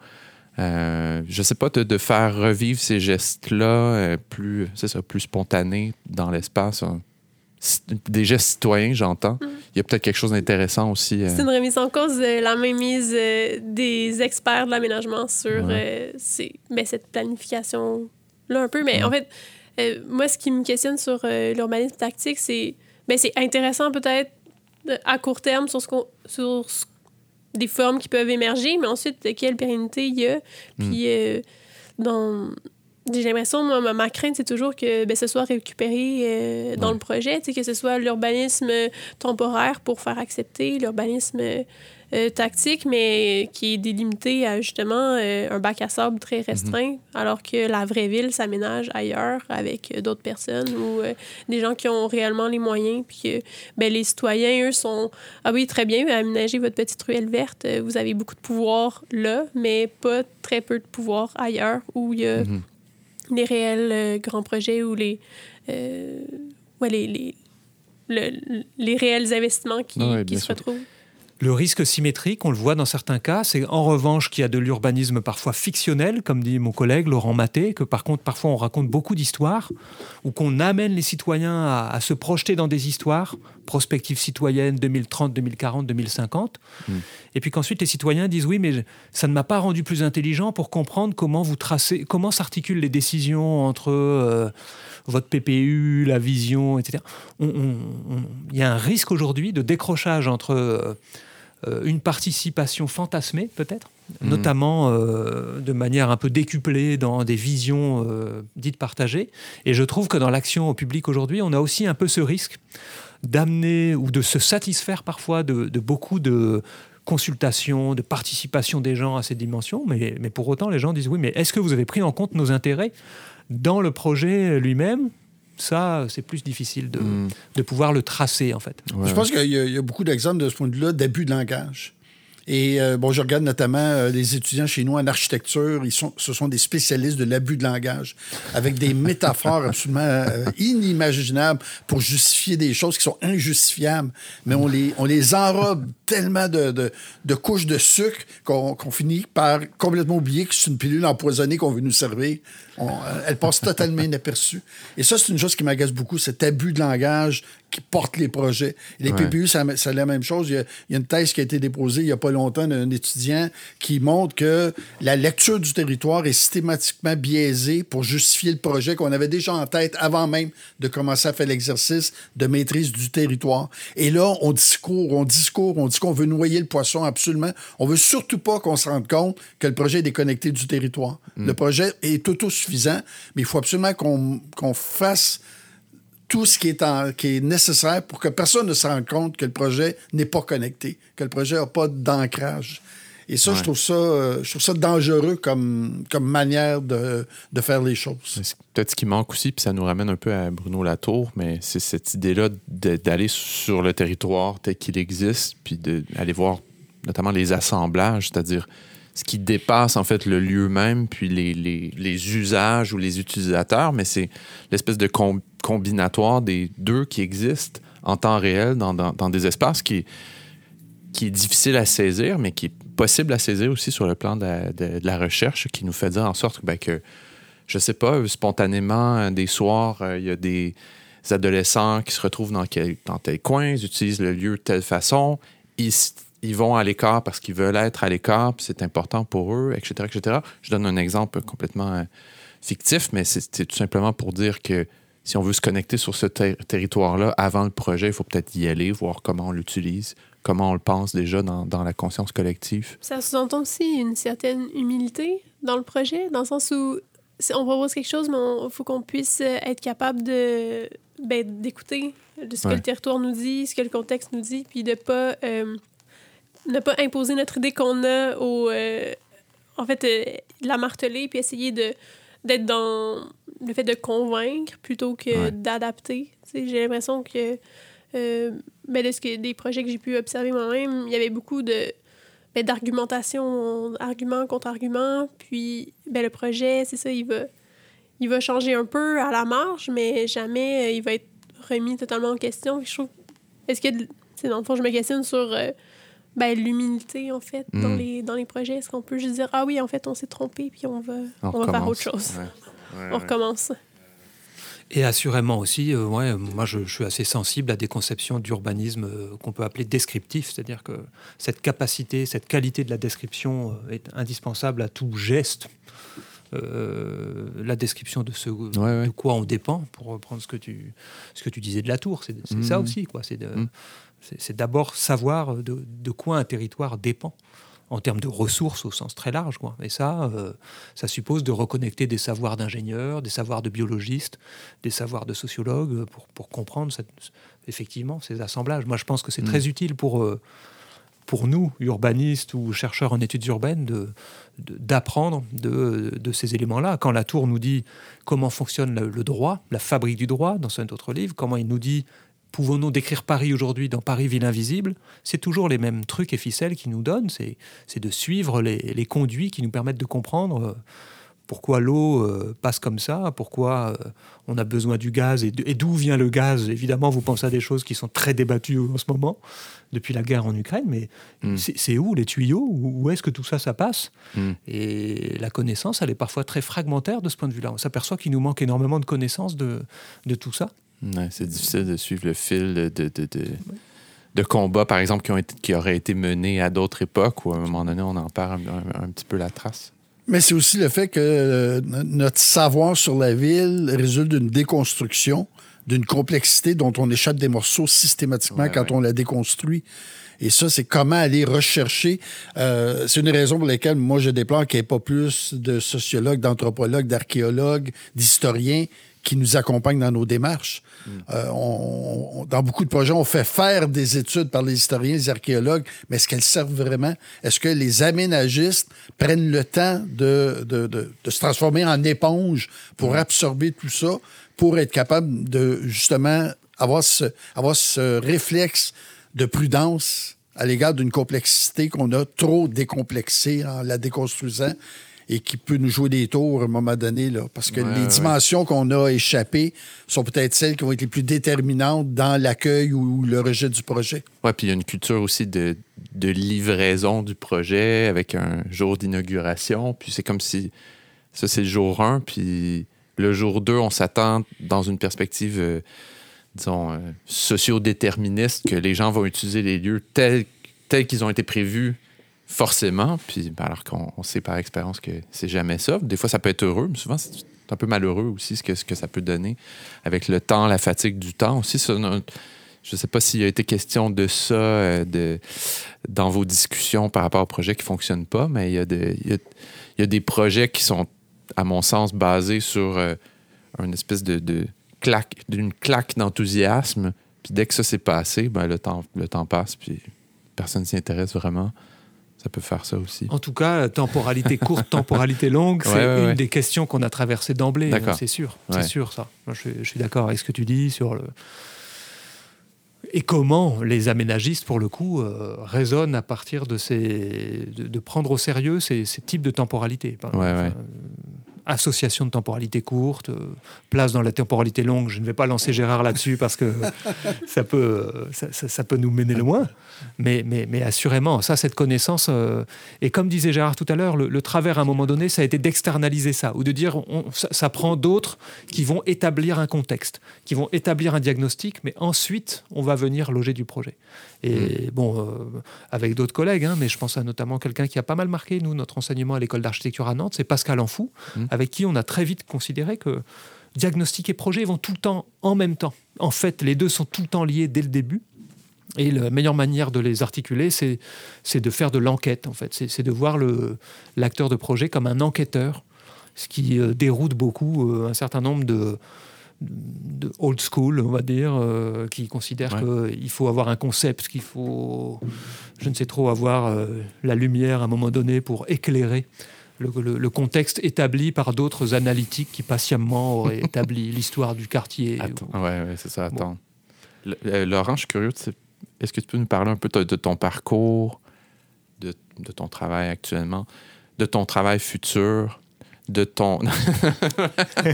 Euh, je sais pas, de, faire revivre ces gestes-là euh, plus, ça, plus spontanés dans l'espace. Hein. Des gestes citoyens, j'entends. Mm. Il y a peut-être quelque chose d'intéressant aussi. Euh. C'est une remise en cause de la mainmise des experts de l'aménagement sur ben, cette planification-là un peu. Mais en fait, euh, moi, ce qui me questionne sur euh, l'urbanisme tactique, c'est ben, c'est intéressant peut-être à court terme sur, ce sur des formes qui peuvent émerger, mais ensuite, quelle pérennité il y a. Hmm. Puis, euh, dans j'ai l'impression, moi, ma, crainte, c'est toujours que ben, ce soit récupéré dans le projet, que ce soit l'urbanisme temporaire pour faire accepter, l'urbanisme euh, tactique, mais qui est délimité à justement euh, un bac à sable très mhm. restreint, alors que la vraie ville s'aménage ailleurs avec euh, d'autres personnes ou des gens qui ont réellement les moyens. Puis que ben, les citoyens, eux, sont Ah oui, très bien, aménagez votre petite ruelle verte, vous avez beaucoup de pouvoir là, mais pas très peu de pouvoir ailleurs où il y a mhm. les réels grands projets ou les. Ouais, les, les, les réels investissements qui, qui se retrouvent. Le risque symétrique, on le voit dans certains cas, c'est en revanche qu'il y a de l'urbanisme parfois fictionnel, comme dit mon collègue Laurent Maté, que par contre parfois on raconte beaucoup d'histoires, ou qu'on amène les citoyens à, se projeter dans des histoires, prospectives citoyennes 2030, 2040, 2050, et puis qu'ensuite les citoyens disent oui, mais ça ne m'a pas rendu plus intelligent pour comprendre comment vous tracez, comment s'articulent les décisions entre euh, votre PPU, la vision, etc. Il y a un risque aujourd'hui de décrochage entre euh, euh, une participation fantasmée, peut-être, hmm. notamment euh, de manière un peu décuplée dans des visions euh, dites partagées. Et je trouve que dans l'action au public aujourd'hui, on a aussi un peu ce risque d'amener ou de se satisfaire parfois de, beaucoup de consultations, de participation des gens à ces dimensions, mais, mais pour autant les gens disent oui, mais est-ce que vous avez pris en compte nos intérêts dans le projet lui-même ça, c'est plus difficile de, hmm. pouvoir le tracer, en fait. Je pense qu'il y, a beaucoup d'exemples de ce point de vue-là d'abus de langage. Et euh, bon, je regarde notamment euh, les étudiants chez nous en architecture. Ils sont, ce sont des spécialistes de l'abus de langage, avec des métaphores absolument euh, inimaginables pour justifier des choses qui sont injustifiables. Mais on les, on les enrobe tellement de, de, de couches de sucre qu'on finit par complètement oublier que c'est une pilule empoisonnée qu'on veut nous servir. Elle passe totalement inaperçue. Et ça, c'est une chose qui m'agace beaucoup, cet abus de langage qui porte les projets. les PPU, c'est la même chose. Il y, a, une thèse qui a été déposée il n'y a pas longtemps d'un étudiant qui montre que la lecture du territoire est systématiquement biaisée pour justifier le projet qu'on avait déjà en tête avant même de commencer à faire l'exercice de maîtrise du territoire. Et là, on discourt, on discourt, on dit qu'on veut noyer le poisson absolument. On veut surtout pas qu'on se rende compte que le projet est déconnecté du territoire. Mm. Le projet est mais il faut absolument qu'on fasse tout ce qui est, qui est nécessaire pour que personne ne se rende compte que le projet n'est pas connecté, que le projet n'a pas d'ancrage. Et ça, je, trouve ça euh, je trouve ça dangereux comme, comme manière de, de faire les choses. Peut-être ce qui manque aussi, puis ça nous ramène un peu à Bruno Latour, mais c'est cette idée-là d'aller sur le territoire tel qu'il existe, puis d'aller voir notamment les assemblages, c'est-à-dire ce qui dépasse en fait le lieu même, puis les, les, les usages ou les utilisateurs, mais c'est l'espèce de combinatoire des deux qui existent en temps réel dans, dans, des espaces qui, qui est difficile à saisir, mais qui est possible à saisir aussi sur le plan de, la recherche, qui nous fait dire en sorte ben, que, je sais pas, spontanément, des soirs, euh, il y a des adolescents qui se retrouvent dans, quel, dans tel coin, ils utilisent le lieu de telle façon, ils ils vont à l'écart parce qu'ils veulent être à l'écart, puis c'est important pour eux, etc., etc. Je donne un exemple complètement euh, fictif, mais c'est tout simplement pour dire que si on veut se connecter sur ce territoire-là avant le projet, il faut peut-être y aller, voir comment on l'utilise, comment on le pense déjà dans, dans la conscience collective. Ça sous-entend aussi une certaine humilité dans le projet, dans le sens où on propose quelque chose, mais il faut qu'on puisse être capable de ben, d'écouter ce que le territoire nous dit, ce que le contexte nous dit, puis de pas euh, ne pas imposer notre idée qu'on a au. Euh, en fait, euh, la marteler puis essayer de d'être dans le fait de convaincre plutôt que d'adapter. J'ai l'impression que, euh, ben, de ce que des projets que j'ai pu observer moi-même, il y avait beaucoup de ben, d'argumentation, argument contre argument. Puis ben, le projet, c'est ça, il va, il va changer un peu à la marge, mais jamais il va être remis totalement en question. Je trouve. Est-ce que. Dans le fond, je me questionne sur ben, l'humilité, en fait, dans, hmm. les, dans les projets. Est-ce qu'on peut juste dire, ah oui, en fait, on s'est trompé, puis on va, on, va faire autre chose. on recommence. Et assurément aussi, euh, ouais, moi je, suis assez sensible à des conceptions d'urbanisme euh, qu'on peut appeler descriptif, c'est-à-dire que cette capacité, cette qualité de la description euh, est indispensable à tout geste. la description de ce de quoi on dépend, pour reprendre ce que tu, ce que tu disais de la tour, c'est ça hmm. aussi, quoi. C'est de, hmm. C'est d'abord savoir de, quoi un territoire dépend en termes de ressources au sens très large. Quoi. Et ça, euh, ça suppose de reconnecter des savoirs d'ingénieurs, des savoirs de biologistes, des savoirs de sociologues pour, pour comprendre effectivement ces assemblages. Moi, je pense que c'est très mm. utile pour, euh, pour nous, urbanistes ou chercheurs en études urbaines, d'apprendre de, de, de, ces éléments-là. Quand la tour nous dit comment fonctionne le, le, droit, la fabrique du droit, dans un autre livre, comment il nous dit pouvons-nous décrire Paris aujourd'hui dans Paris Ville Invisible? C'est toujours les mêmes trucs et ficelles qui nous donnent, c'est de suivre les, conduits qui nous permettent de comprendre euh, pourquoi l'eau euh, passe comme ça, pourquoi euh, on a besoin du gaz et d'où vient le gaz. Évidemment, vous pensez à des choses qui sont très débattues en ce moment, depuis la guerre en Ukraine, mais hmm. c'est où les tuyaux? Où, est-ce que tout ça, ça passe? Hmm. Et la connaissance, elle est parfois très fragmentaire de ce point de vue-là. On s'aperçoit qu'il nous manque énormément de connaissances de, de tout ça c'est difficile de suivre le fil de, de, de, combats, par exemple, qui, ont été, qui auraient été menés à d'autres époques où, à un moment donné, on en perd un, petit peu la trace. Mais c'est aussi le fait que euh, notre savoir sur la ville résulte d'une déconstruction, d'une complexité dont on échappe des morceaux systématiquement quand on la déconstruit. Et ça, c'est comment aller rechercher. Euh, c'est une raison pour laquelle moi, je déplore qu'il n'y ait pas plus de sociologues, d'anthropologues, d'archéologues, d'historiens qui nous accompagnent dans nos démarches. Mm. Euh, on, dans beaucoup de projets, on fait faire des études par les historiens, les archéologues, mais est-ce qu'elles servent vraiment? Est-ce que les aménagistes prennent le temps de, de, de, de se transformer en éponge pour mm. absorber tout ça, pour être capable de justement avoir ce, avoir ce réflexe de prudence à l'égard d'une complexité qu'on a trop décomplexée en la déconstruisant et qui peut nous jouer des tours à un moment donné. Là, parce que Ouais, les ouais. dimensions qu'on a échappées sont peut-être celles qui vont être les plus déterminantes dans l'accueil ou le rejet du projet. Ouais, puis il y a une culture aussi de, de livraison du projet avec un jour d'inauguration. Puis c'est comme si ça, c'est le jour 1. Puis le jour 2, on s'attend dans une perspective, euh, disons, euh, socio-déterministe que les gens vont utiliser les lieux tels, tels qu'ils ont été prévus forcément. Puis ben, alors qu'on on sait par expérience que c'est jamais ça. Des fois, ça peut être heureux, mais souvent, c'est un peu malheureux aussi ce que, ce que ça peut donner avec le temps, la fatigue du temps aussi. je ne sais pas s'il y a été question de ça euh, de, dans vos discussions par rapport aux projets qui ne fonctionnent pas, mais il y, a y a- des projets qui sont, à mon sens, basés sur euh, une espèce de, de claque, d'une claque d'enthousiasme. Puis dès que ça s'est passé, ben, le, temps, le temps passe, puis personne ne s'y intéresse vraiment. Ça peut faire ça aussi. En tout cas, temporalité courte, temporalité longue, c'est Ouais, ouais, une ouais. des questions qu'on a traversées d'emblée. D'accord. hein, C'est sûr, c'est sûr ça. Moi, je, suis- je suis d'accord avec ce que tu dis sur le. Et comment les aménagistes, pour le coup, euh, raisonnent à partir de ces, de, de prendre au sérieux ces, ces types de temporalité. Enfin. Association de temporalité courte, euh, place dans la temporalité longue. Je ne vais pas lancer Gérard là-dessus parce que (laughs) ça peut, euh, ça, ça- ça peut nous mener loin. Mais, mais, mais assurément, ça, cette connaissance. euh, et comme disait Gérard tout à l'heure, le, le travers à un moment donné, ça a été d'externaliser ça, ou de dire on- ça, ça prend d'autres qui vont établir un contexte, qui vont établir un diagnostic, mais ensuite, on va venir loger du projet. Et bon, euh, avec d'autres collègues, hein, mais je pense à notamment quelqu'un qui a pas mal marqué, nous, notre enseignement à l'école d'architecture à Nantes, c'est Pascal Enfou, Mm. avec qui on a très vite considéré que diagnostic et projet vont tout le temps en même temps. En fait, les deux sont tout le temps liés dès le début. Et la meilleure manière de les articuler, c'est de faire de l'enquête, en fait. C'est de voir l'acteur de projet comme un enquêteur, ce qui euh, déroute beaucoup euh, un certain nombre de, de old school, on va dire, euh, qui considèrent qu'il faut avoir un concept, qu'il faut, je ne sais trop, avoir euh, la lumière à un moment donné pour éclairer le, le- le contexte établi par d'autres analytiques qui patiemment auraient (laughs) établi l'histoire du quartier. Attends. ou- Ouais, ouais, c'est ça, attends. Le- euh, Laurent, je suis curieux, est-ce que tu peux nous parler un peu de, de ton parcours, de, de ton travail actuellement, de ton travail futur, de ton (laughs)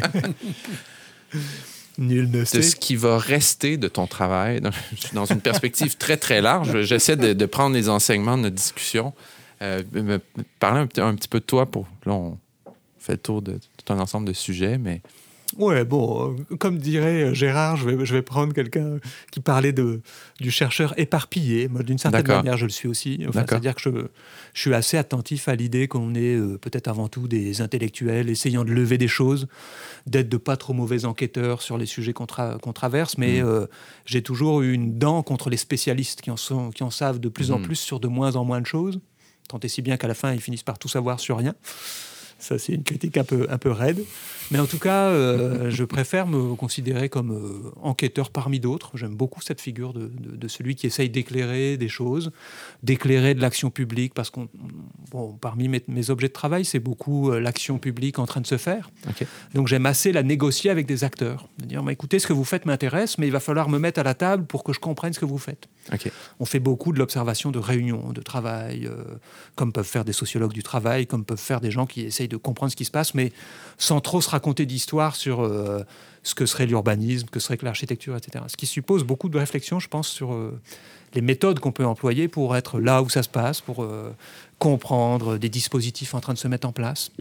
(laughs) (laughs) Nul ne de ce qui va rester de ton travail. Dans une perspective très, très large. J'essaie de, de prendre les enseignements de notre discussion. Euh, parler un, petit- un petit peu de toi pour. Là, on fait le tour de tout un ensemble de sujets, mais. Ouais, bon, euh, comme dirait Gérard, je vais, je vais prendre quelqu'un qui parlait de, du chercheur éparpillé. Moi, d'une certaine manière, je le suis aussi. Enfin. C'est-à-dire que je, je suis assez attentif à l'idée qu'on est euh, peut-être avant tout des intellectuels essayant de lever des choses, d'être de pas trop mauvais enquêteurs sur les sujets qu'on tra- qu'on traverse, mais Mm. euh, j'ai toujours eu une dent contre les spécialistes qui en, sont, qui en savent de plus en Mm. plus sur de moins en moins de choses, tant et si bien qu'à la fin, ils finissent par tout savoir sur rien. Ça, c'est une critique un peu, un peu raide. Mais en tout cas, euh, (laughs) je préfère me considérer comme euh, enquêteur parmi d'autres. J'aime beaucoup cette figure de, de- de celui qui essaye d'éclairer des choses, d'éclairer de l'action publique, parce qu'on, bon, parmi mes, mes objets de travail, c'est beaucoup euh, l'action publique en train de se faire. Donc j'aime assez la négocier avec des acteurs. De dire, bah, écoutez, ce que vous faites m'intéresse, mais il va falloir me mettre à la table pour que je comprenne ce que vous faites. On fait beaucoup de l'observation de réunions, de travail, euh, comme peuvent faire des sociologues du travail, comme peuvent faire des gens qui essayent de comprendre ce qui se passe, mais sans trop se raconter d'histoire sur euh, ce que serait l'urbanisme, que serait l'architecture, etc. Ce qui suppose beaucoup de réflexion, je pense, sur euh, les méthodes qu'on peut employer pour être là où ça se passe, pour comprendre des dispositifs en train de se mettre en place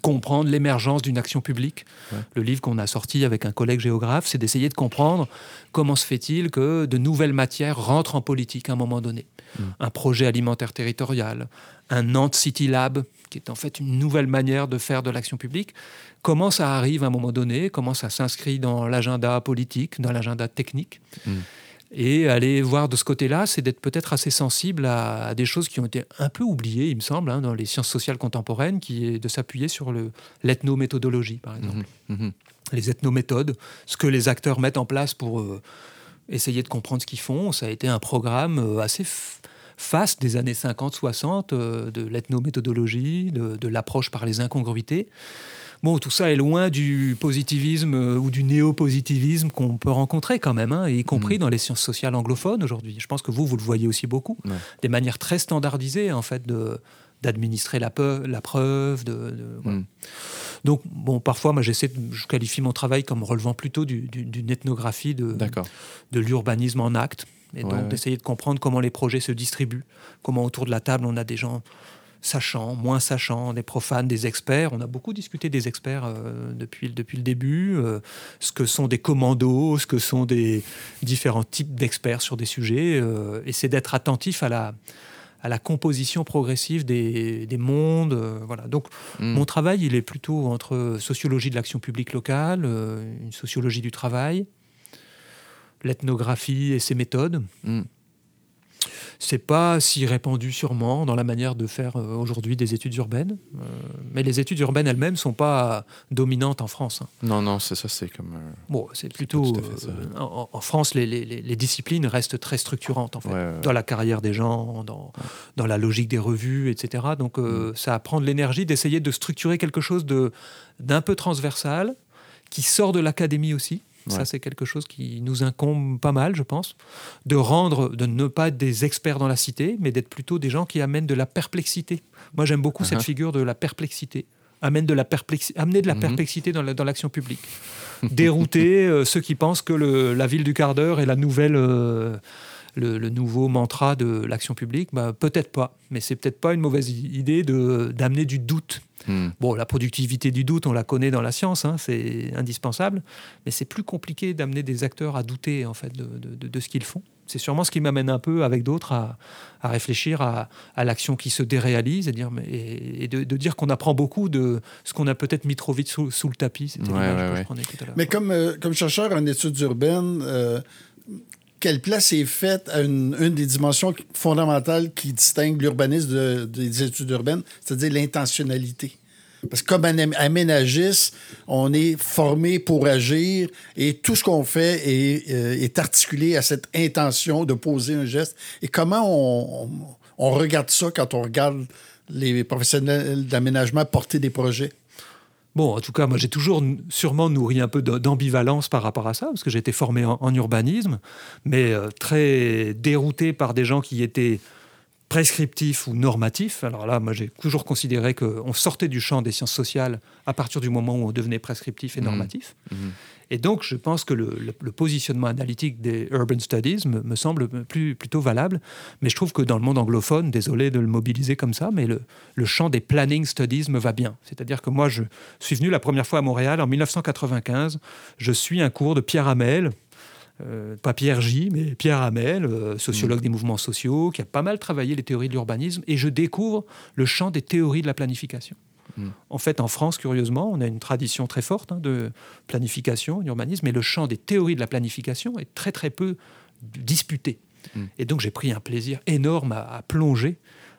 comprendre l'émergence d'une action publique. Ouais. Le livre qu'on a sorti avec un collègue géographe, c'est d'essayer de comprendre comment se fait-il que de nouvelles matières rentrent en politique à un moment donné. Mm. Un projet alimentaire territorial, un Nantes City Lab, qui est en fait une nouvelle manière de faire de l'action publique. Comment ça arrive à un moment donné? Comment ça s'inscrit dans l'agenda politique, dans l'agenda technique? Mm. Et aller voir de ce côté-là, c'est d'être peut-être assez sensible à, à des choses qui ont été un peu oubliées, il me semble, hein, dans les sciences sociales contemporaines, qui est de s'appuyer sur le- l'ethnométhodologie, par exemple. Mhm. Mhm. Les ethnométhodes, ce que les acteurs mettent en place pour euh, essayer de comprendre ce qu'ils font, ça a été un programme euh, assez f- face des années 50-60 de l'ethnométhodologie, de, de l'approche par les incongruités. Bon, tout ça est loin du positivisme ou du néo-positivisme qu'on peut rencontrer quand même, hein, y compris mm. dans les sciences sociales anglophones aujourd'hui. Je pense que vous, vous le voyez aussi beaucoup. Des manières très standardisées, en fait, de, d'administrer la, la, preuve. De, mm. Donc, bon, parfois, moi, j'essaie, je qualifie mon travail comme relevant plutôt d'une ethnographie de, de l'urbanisme en acte. Et donc, d'essayer de comprendre comment les projets se distribuent, comment autour de la table, on a des gens sachants, moins sachants, des profanes, des experts. On a beaucoup discuté des experts euh, depuis, depuis le début, euh, ce que sont des commandos, ce que sont des différents types d'experts sur des sujets, euh, et c'est d'être attentif à la, à la composition progressive des, mondes. Euh, voilà. Donc hmm. mon travail, il est plutôt entre sociologie de l'action publique locale, euh, une sociologie du travail, l'ethnographie et ses méthodes. Hmm c'est pas si répandu sûrement dans la manière de faire euh, aujourd'hui des études urbaines. Euh, mais les études urbaines elles-mêmes sont pas dominantes en France. Hein. Non, non, c'est ça, c'est comme. Euh, bon, c'est plutôt. En, France, les, disciplines restent très structurantes en fait, dans la carrière des gens, dans, dans la logique des revues, etc. Donc mm. ça prend de l'énergie d'essayer de structurer quelque chose de d'un peu transversal qui sort de l'académie aussi ça, c'est quelque chose qui nous incombe pas mal, je pense, de rendre, de ne pas être des experts dans la cité, mais d'être plutôt des gens qui amènent de la perplexité. Moi, j'aime beaucoup cette uh-huh. figure de la perplexité. Amène de la amener de la mm-hmm. perplexité dans l'action publique. Dérouter euh, (laughs) ceux qui pensent que la ville du quart d'heure est la nouvelle. Euh, le, nouveau mantra de l'action publique bah, Peut-être pas, mais c'est peut-être pas une mauvaise idée d'amener du doute Hmm. Bon, la productivité du doute, on la connaît dans la science, hein, c'est indispensable, mais c'est plus compliqué d'amener des acteurs à douter en fait de, ce qu'ils font. C'est sûrement ce qui m'amène un peu avec d'autres à, réfléchir à, l'action qui se déréalise et, dire, et, de, dire qu'on apprend beaucoup de ce qu'on a peut-être mis trop vite sous, le tapis. C'était Mais comme, euh, comme chercheur en études urbaines, euh, quelle place est faite à une, des dimensions fondamentales qui distingue l'urbanisme des études urbaines, c'est-à-dire l'intentionnalité? Parce que comme aménagiste, on est formé pour agir et tout ce qu'on fait est, euh, articulé à cette intention de poser un geste. Et comment on, on regarde ça quand on regarde les professionnels d'aménagement porter des projets? Bon, en tout cas, moi, j'ai toujours sûrement nourri un peu d'ambivalence par rapport à ça, parce que j'ai été formé en, urbanisme, mais euh, très dérouté par des gens qui étaient prescriptifs ou normatifs. Alors là, moi, j'ai toujours considéré qu'on sortait du champ des sciences sociales à partir du moment où on devenait prescriptif et mmh. normatif. Mmh. Et donc, je pense que le, positionnement analytique des urban studies me, semble plus, plutôt valable. Mais je trouve que dans le monde anglophone, désolé de le mobiliser comme ça, mais le, champ des planning studies me va bien. C'est-à-dire que moi, je suis venu la première fois à Montréal en 1995. Je suis un cours de Pierre Hamel, euh, pas Pierre J, mais Pierre Hamel, euh, sociologue mmh. des mouvements sociaux, qui a pas mal travaillé les théories de l'urbanisme, et je découvre le champ des théories de la planification. En fait, en France, curieusement, on a une tradition très forte hein, de planification, d'urbanisme, mais le champ des théories de la planification est très très peu disputé. Mm. Et donc j'ai pris un plaisir énorme à, plonger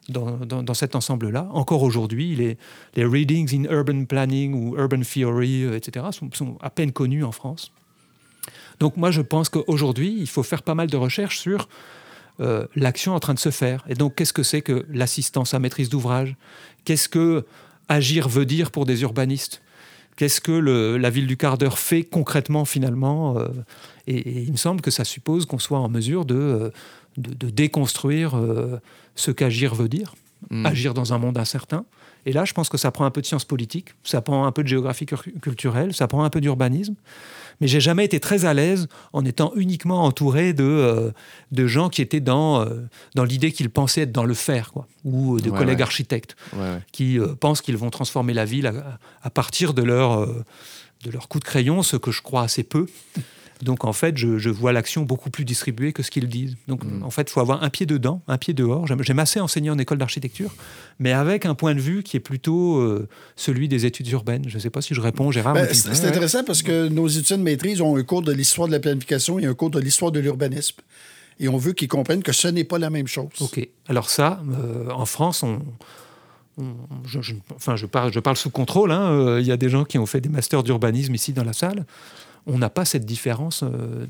dans, cet ensemble-là. Encore aujourd'hui, les, les, readings in urban planning ou urban theory, euh, etc., sont, à peine connus en France. Donc moi, je pense qu'aujourd'hui, il faut faire pas mal de recherches sur euh, l'action en train de se faire. Et donc, qu'est-ce que c'est que l'assistance à maîtrise d'ouvrage? Qu'est-ce que agir veut dire pour des urbanistes? Qu'est-ce que la ville du quart d'heure fait concrètement finalement euh, et, il me semble que ça suppose qu'on soit en mesure de, euh, de, déconstruire euh, ce qu'agir veut dire, hmm. agir dans un monde incertain. Et là, je pense que ça prend un peu de science politique, ça prend un peu de géographie culturelle, ça prend un peu d'urbanisme mais j'ai jamais été très à l'aise en étant uniquement entouré de, euh, de gens qui étaient dans, euh, dans l'idée qu'ils pensaient être dans le faire, quoi, ou de collègues architectes qui euh, pensent qu'ils vont transformer la ville à, à partir de leur, de leur coup de crayon, ce que je crois assez peu. Donc en fait, je, vois l'action beaucoup plus distribuée que ce qu'ils disent. Donc mm. en fait, il faut avoir un pied dedans, un pied dehors. J'aime assez enseigné en école d'architecture, mais avec un point de vue qui est plutôt euh, celui des études urbaines. Je ne sais pas si je réponds, Gérard. Ben, c'est intéressant parce que nos étudiants de maîtrise ont un cours de l'histoire de la planification et un cours de l'histoire de l'urbanisme. Et on veut qu'ils comprennent que ce n'est pas la même chose. OK. Alors ça, euh, en France, on, je, enfin, je parle, je parle sous contrôle. Hein. Euh, il y a des gens qui ont fait des masters d'urbanisme ici dans la salle on n'a pas cette différence euh,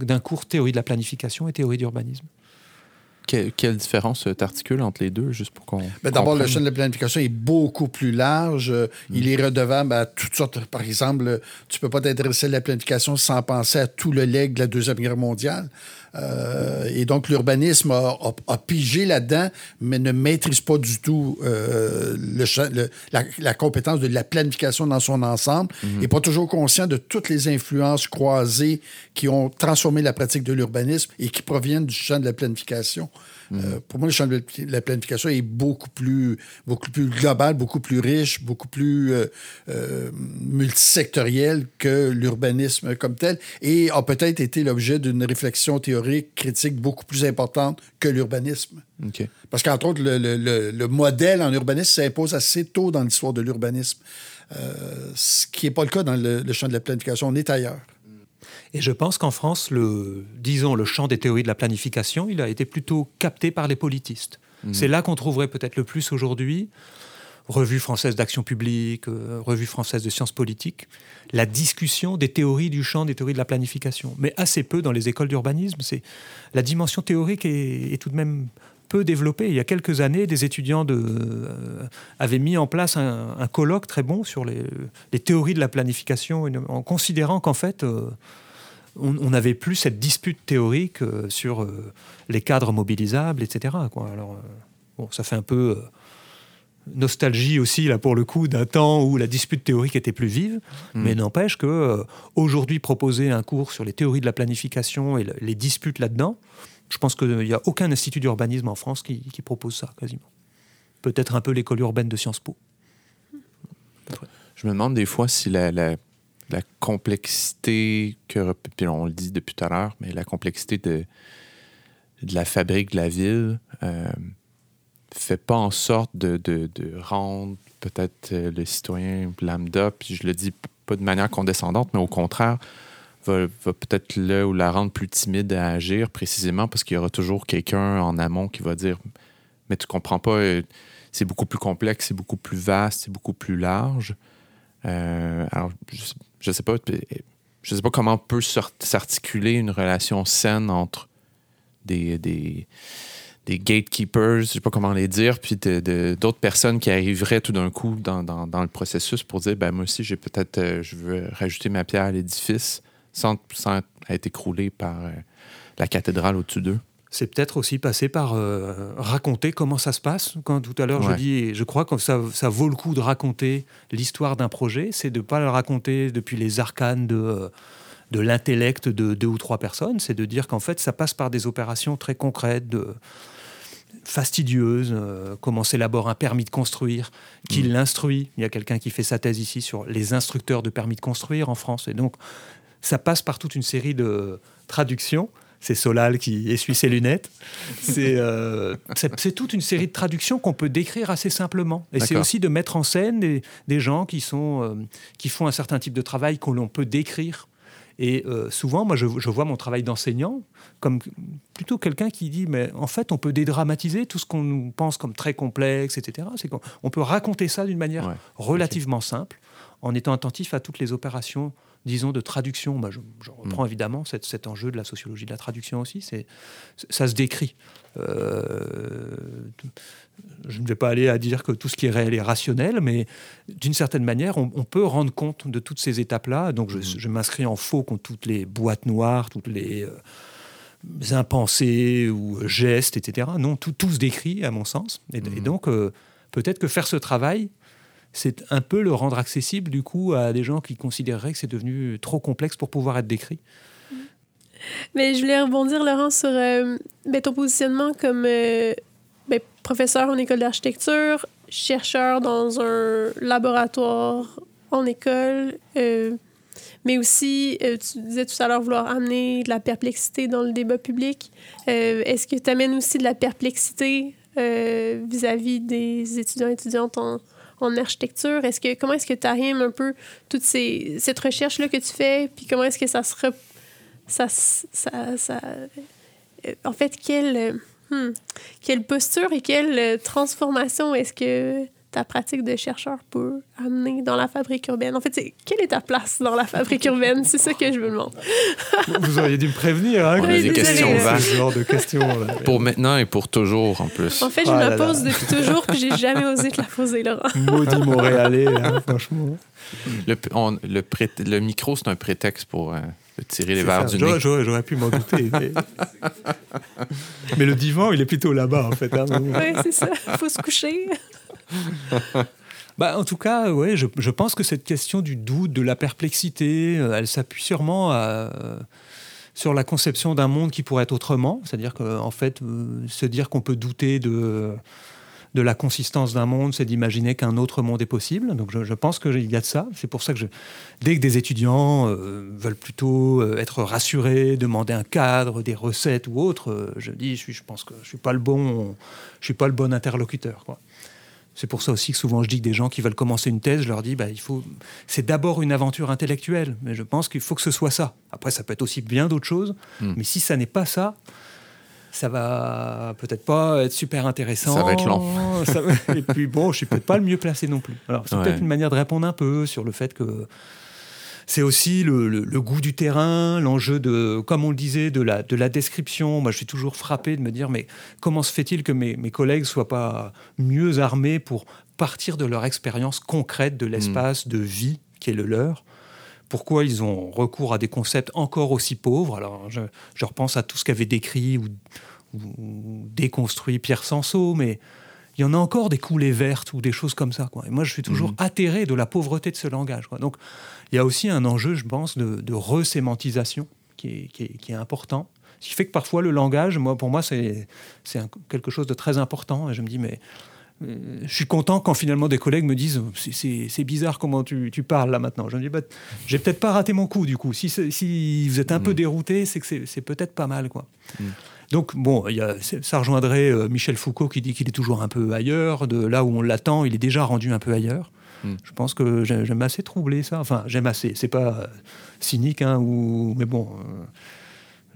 d'un cours théorie de la planification et théorie d'urbanisme. quelle différence t'articule entre les deux, juste pour qu'on. Ben, D'abord, le champ de la planification est beaucoup plus large. Il mm. est redevable à toutes sortes. Par exemple, tu ne peux pas t'intéresser à la planification sans penser à tout le leg de la Deuxième Guerre mondiale. Euh, et donc, l'urbanisme a, pigé là-dedans, mais ne maîtrise pas du tout euh, le, la, compétence de la planification dans son ensemble et mhm. pas toujours conscient de toutes les influences croisées qui ont transformé la pratique de l'urbanisme et qui proviennent du champ de la planification. Euh, pour moi, le champ de la planification est beaucoup plus, beaucoup plus global, beaucoup plus riche, beaucoup plus euh, euh, multisectoriel que l'urbanisme comme tel et a peut-être été l'objet d'une réflexion théorique, critique beaucoup plus importante que l'urbanisme. Parce qu'entre autres, le, modèle en urbanisme s'impose assez tôt dans l'histoire de l'urbanisme, ce qui n'est pas le cas dans le champ de la planification. On est ailleurs. Et je pense qu'en France, le, disons, le champ des théories de la planification, il a été plutôt capté par les politistes. Mmh. C'est là qu'on trouverait peut-être le plus aujourd'hui, revue française d'action publique, euh, revue française de sciences politiques, la discussion des théories du champ des théories de la planification. Mais assez peu dans les écoles d'urbanisme. C'est la dimension théorique est, tout de même peu développée. Il y a quelques années, des étudiants de, euh, avaient mis en place un, colloque très bon sur les, théories de la planification, en considérant qu'en fait, euh, on n'avait plus cette dispute théorique euh, sur euh, les cadres mobilisables, etc. Alors, euh, bon, ça fait un peu nostalgie aussi, là, pour le coup, d'un temps où la dispute théorique était plus vive, hmm. mais n'empêche que aujourd'hui proposer un cours sur les théories de la planification et les disputes là-dedans, je pense qu'il n'y a aucun institut d'urbanisme en France qui, propose ça, quasiment. Peut-être un peu l'école urbaine de Sciences Po. Je me demande des fois si la, complexité que, puis on le dit depuis tout à l'heure, mais la complexité de, de la fabrique de la ville euh, fait pas en sorte de, rendre peut-être euh, le citoyen lambda, puis je le dis pas de manière condescendante, mais au contraire, va, peut-être là ou la rendre plus timide à agir, précisément parce qu'il y aura toujours quelqu'un en amont qui va dire Mais tu comprends pas, euh, c'est beaucoup plus complexe, c'est beaucoup plus vaste, c'est beaucoup plus large. alors, je sais pas, je sais pas comment peut s'articuler une relation saine entre des, des, des, gatekeepers, je sais pas comment les dire, puis d'autres personnes qui arriveraient tout d'un coup dans, dans, le processus pour dire, ben moi aussi, j'ai peut-être, euh, je veux rajouter ma pierre à l'édifice sans, sans être écroulé par euh, la cathédrale au-dessus d'eux. C'est peut-être aussi passer par euh, raconter comment ça se passe. Quand tout à l'heure je dis, je crois que ça, ça, vaut le coup de raconter l'histoire d'un projet, c'est de ne pas le raconter depuis les arcanes de, euh, de l'intellect de deux ou trois personnes, c'est de dire qu'en fait ça passe par des opérations très concrètes, de, fastidieuses, euh, comment s'élabore un permis de construire, qui mm. l'instruit. Il y a quelqu'un qui fait sa thèse ici sur les instructeurs de permis de construire en France. Et donc ça passe par toute une série de traductions c'est Solal qui essuie ses lunettes. Euh, c'est toute une série de traductions qu'on peut décrire assez simplement. Et c'est aussi de mettre en scène des, gens qui, sont, euh, qui font un certain type de travail qu'on l'on peut décrire. Et euh, souvent, moi, je, vois mon travail d'enseignant comme plutôt quelqu'un qui dit, mais en fait, on peut dédramatiser tout ce qu'on nous pense comme très complexe, etc. C'est qu'on peut raconter ça d'une manière relativement simple, en étant attentif à toutes les opérations disons, de traduction. Bah, je, reprends mm. évidemment cet, enjeu de la sociologie de la traduction aussi. C'est, ça se décrit. Euh, je ne vais pas aller à dire que tout ce qui est réel est rationnel, mais d'une certaine manière, on, peut rendre compte de toutes ces étapes-là. Donc, je, mm. m'inscris en faux contre toutes les boîtes noires, toutes les euh, impensés ou gestes, etc. Non, tout, tout, se décrit, à mon sens. Et, mm. donc, euh, peut-être que faire ce travail, c'est un peu le rendre accessible du coup à des gens qui considéreraient que c'est devenu trop complexe pour pouvoir être décrit. Mais je voulais rebondir, Laurent, sur euh, ben, ton positionnement comme euh, ben, professeur en école d'architecture, chercheur dans un laboratoire en école, euh, mais aussi, tu disais tout à l'heure vouloir amener de la perplexité dans le débat public. Est-ce que tu amènes aussi de la perplexité vis-à-vis des étudiants et étudiantes en, en architecture? Est-ce que, comment est-ce que tu arrimes un peu toute ces, cette recherche-là que tu fais, puis comment est-ce que ça se... Ça, ça, ça, euh, en fait, quelle, hmm, quelle posture et quelle transformation est-ce que ta pratique de chercheur peut amener dans la fabrique urbaine? En fait, c'est quelle est ta place dans la fabrique urbaine? C'est ça que je me demande. Vous auriez dû me prévenir. Hein, Oui, des questions vaches. Genre de questions. là. Pour maintenant et pour toujours, en plus. En fait, je Ah me la là. pose depuis toujours, puis j'ai jamais osé te la poser, Laurent. Maudit Montréalais, hein, franchement. Le, on- le, pré- le micro, c'est un prétexte pour euh, tirer les verres du nez. J'aurais, pu m'en douter. Mais... (laughs) mais le divan, il est plutôt là-bas, en fait. hein. Oui, c'est ça. Faut se coucher. (laughs) Bah, en tout cas, ouais, je, pense que cette question du doute, de la perplexité, euh, elle s'appuie sûrement euh, sur la conception d'un monde qui pourrait être autrement. C'est-à-dire qu'en en fait, euh, se dire qu'on peut douter de, la consistance d'un monde, c'est d'imaginer qu'un autre monde est possible. Donc je, pense qu'il y a de ça. C'est pour ça que dès que des étudiants veulent plutôt être rassurés, demander un cadre, des recettes ou autre, je dis, je, pense que je suis pas le bon, suis pas le bon interlocuteur. Quoi. C'est pour ça aussi que souvent je dis que des gens qui veulent commencer une thèse, je leur dis, bah, il faut, c'est d'abord une aventure intellectuelle, mais je pense qu'il faut que ce soit ça. Après, ça peut être aussi bien d'autres choses, Hmm. mais si ça n'est pas ça, ça va peut-être pas être super intéressant. Ça va être lent. (laughs) Et puis bon, je suis peut-être pas le mieux placé non plus. Alors c'est Ouais. peut-être une manière de répondre un peu sur le fait que c'est aussi le, goût du terrain, l'enjeu de, comme on le disait, de la, de la description. Moi, je suis toujours frappé de me dire, mais comment se fait-il que mes, mes collègues soient pas mieux armés pour partir de leur expérience concrète de l'espace de vie qui est le leur? Pourquoi ils ont recours à des concepts encore aussi pauvres? Alors, je, je repense à tout ce qu'avait décrit ou, ou déconstruit Pierre Sanso, mais il y en a encore des coulées vertes ou des choses comme ça. Quoi. Et moi, je suis toujours Mhm. atterré de la pauvreté de ce langage. Quoi. Donc, il y a aussi un enjeu, je pense, de, de resémantisation qui est, qui, est, qui est important. Ce qui fait que parfois, le langage, moi, pour moi, c'est quelque chose de très important. Et je me dis, mais euh, je suis content quand finalement des collègues me disent c'est- bizarre comment tu, tu parles là maintenant. Je me dis bah, j'ai peut-être pas raté mon coup du coup. Si, vous êtes un peu Mm. dérouté, c'est que c'est- peut-être pas mal quoi. Mm. Donc bon, il y a, ça rejoindrait euh, Michel Foucault qui dit qu'il est toujours un peu ailleurs. De là où on l'attend, il est déjà rendu un peu ailleurs. Mm. Je pense que j'ai- j'aime assez troubler ça. Enfin, j'aime assez. C'est pas euh, cynique, hein, ou, mais bon.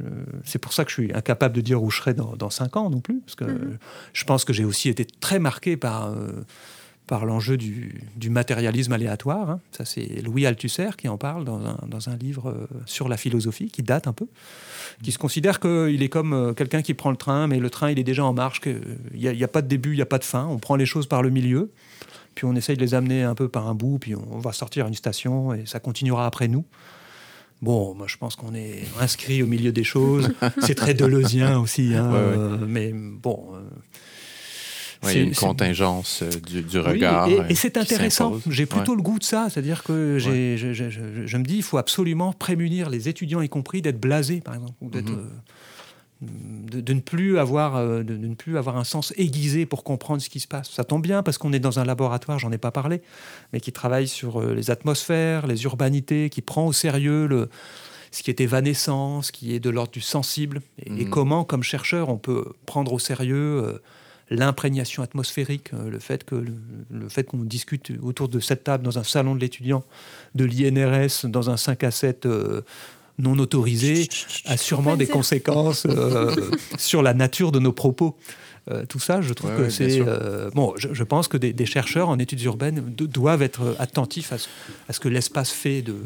euh, c'est pour ça que je suis incapable de dire où je serai dans, dans cinq ans non plus, parce que Mhm. je pense que j'ai aussi été très marqué par, euh, par l'enjeu du, du matérialisme aléatoire. hein. Ça, c'est Louis Althusser qui en parle dans un, dans un livre euh, sur la philosophie, qui date un peu, qui se considère qu'il est comme euh, quelqu'un qui prend le train, mais le train, il est déjà en marche, qu'il n'y a, il y a pas de début, il n'y a pas de fin, on prend les choses par le milieu, puis on essaye de les amener un peu par un bout, puis on va sortir à une station, et ça continuera après nous. Bon, moi je pense qu'on est inscrit au milieu des choses. (laughs) C'est très deleuzien aussi, hein, Ouais, ouais. euh, mais bon. euh, il y a c'est- une contingence euh, du, oui, regard. et, euh, et c'est intéressant. J'ai plutôt Ouais. le goût de ça, c'est-à-dire que je, je- je- je me dis, il faut absolument prémunir les étudiants, y compris, d'être blasés, par exemple, ou d'être, Mhm. euh, de, de ne plus avoir, euh, de, de ne plus avoir un sens aiguisé pour comprendre ce qui se passe. Ça tombe bien parce qu'on est dans un laboratoire, j'en ai pas parlé, mais qui travaille sur euh, les atmosphères, les urbanités, qui prend au sérieux le, ce qui est évanescent, ce qui est de l'ordre du sensible, et, et Mhm. comment, comme chercheur, on peut prendre au sérieux l'imprégnation atmosphérique, euh, le fait que le, le fait qu'on discute autour de cette table dans un salon de l'étudiant de l'INRS dans un 5 à 7 euh, non autorisé a sûrement des conséquences euh, (laughs) sur la nature de nos propos. Euh, tout ça, je trouve Ouais, que ouais, c'est euh, bon. Je, je pense que des, des chercheurs en études urbaines do- doivent être attentifs à ce, à ce que l'espace fait de,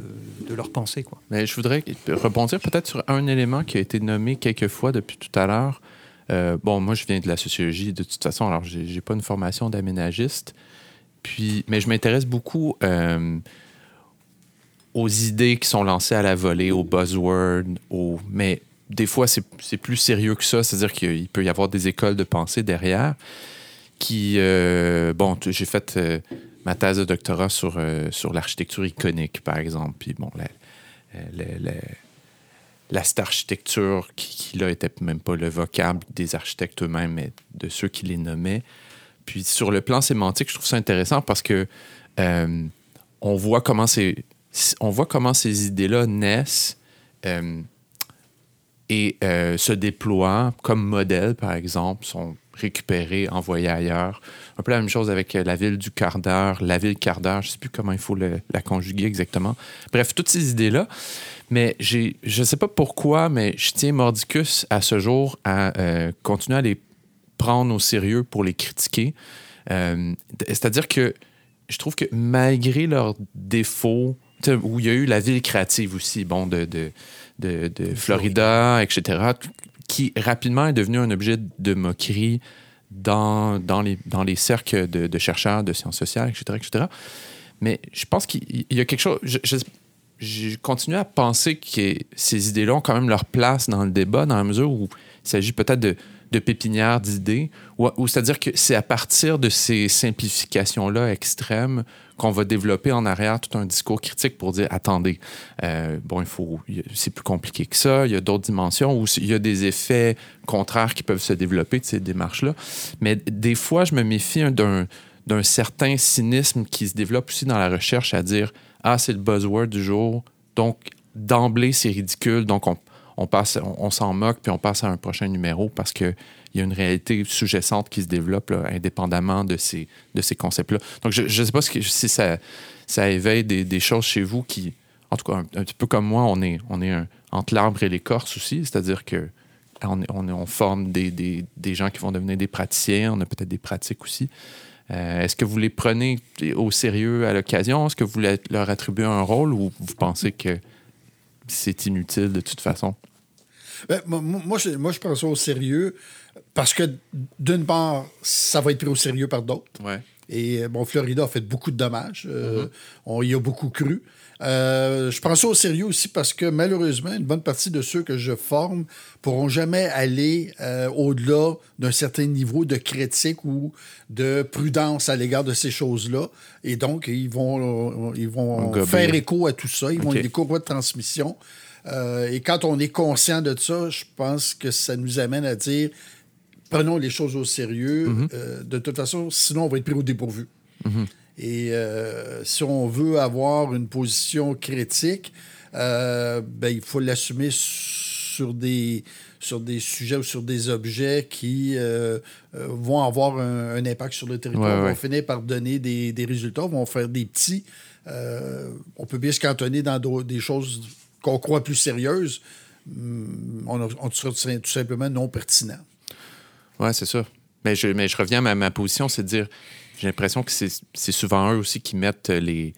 de leur pensée, quoi. Mais je voudrais rebondir peut-être sur un élément qui a été nommé quelques fois depuis tout à l'heure. Euh, bon, moi, je viens de la sociologie de toute façon, alors j'ai j'ai pas une formation d'aménagiste. Puis, mais je m'intéresse beaucoup euh, aux idées qui sont lancées à la volée, aux buzzwords, aux... mais des fois, c'est plus sérieux que ça. C'est-à-dire qu'il peut y avoir des écoles de pensée derrière qui... euh, bon, j'ai fait euh, ma thèse de doctorat sur, sur l'architecture iconique, par exemple. Puis bon, la, le- le- la cette architecture qui, qui, là était même pas le vocable des architectes eux-mêmes, mais de ceux qui les nommaient. Puis sur le plan sémantique, je trouve ça intéressant parce que euh, on voit comment ces on voit comment ces idées-là naissent euh, et euh, se déploient comme modèle, par exemple, sont récupérés, envoyés ailleurs. Un peu la même chose avec la ville du quart d'heure, la ville quart d'heure, je ne sais plus comment il faut la conjuguer exactement. Bref, toutes ces idées-là. Mais j'ai, je ne sais pas pourquoi, mais je tiens Mordicus à ce jour à euh, continuer à les prendre au sérieux pour les critiquer. Euh, c'est-à-dire que je trouve que malgré leurs défauts, où il y a eu la ville créative aussi, bon, de, de, de, Florida, etc., qui rapidement est devenu un objet de moquerie dans, dans, les, dans les cercles de, chercheurs de sciences sociales, etc., etc. Mais je pense qu'il y a quelque chose. Je, continue à penser que ces idées-là ont quand même leur place dans le débat, dans la mesure où il s'agit peut-être de, de pépinière d'idées, ou, c'est-à-dire que c'est à partir de ces simplifications-là extrêmes qu'on va développer en arrière tout un discours critique pour dire attendez, euh, bon, il faut, c'est plus compliqué que ça, il y a d'autres dimensions, ou il y a des effets contraires qui peuvent se développer de ces démarches-là. Mais des fois, je me méfie d'un certain cynisme qui se développe aussi dans la recherche à dire ah, c'est le buzzword du jour, donc d'emblée, c'est ridicule, donc on s'en moque, puis on passe à un prochain numéro parce qu'il y a une réalité sous-jacente qui se développe indépendamment de ces, concepts-là. Donc, je ne sais pas si, ça, éveille des, choses chez vous qui, en tout cas, un, petit peu comme moi, on est, entre l'arbre et l'écorce aussi, c'est-à-dire que on, forme des, des, gens qui vont devenir des praticiens, on a peut-être des pratiques aussi. Euh, est-ce que vous les prenez au sérieux à l'occasion? Est-ce que vous leur attribuez un rôle ou vous pensez que c'est inutile de toute façon? Ben, moi, je, moi, je prends ça au sérieux parce que, d'une part, ça va être pris au sérieux par d'autres. Et bon, Florida a fait beaucoup de dommages. Euh, mm-hmm. On y a beaucoup cru. Euh, je prends ça au sérieux aussi parce que malheureusement, une bonne partie de ceux que je forme pourront jamais aller euh, au-delà d'un certain niveau de critique ou de prudence à l'égard de ces choses-là. Et donc, ils vont, ils vont faire écho à tout ça. Ils vont être des courroies de transmission. Euh, et quand on est conscient de ça, je pense que ça nous amène à dire prenons les choses au sérieux. Mhm. Euh, de toute façon, sinon, on va être pris au dépourvu. Mhm. Et euh, si on veut avoir une position critique, ben, il faut l'assumer sur des, sur des sujets ou sur des objets qui vont avoir un, impact sur le territoire, vont finir par donner des, des, résultats, vont faire des petits. on peut bien se cantonner dans des choses qu'on croit plus sérieuse, hmm, on, on sera tout simplement non pertinent. Oui, c'est ça. Mais je, mais je reviens à ma, position, c'est de dire, j'ai l'impression que c'est souvent eux aussi qui mettent les,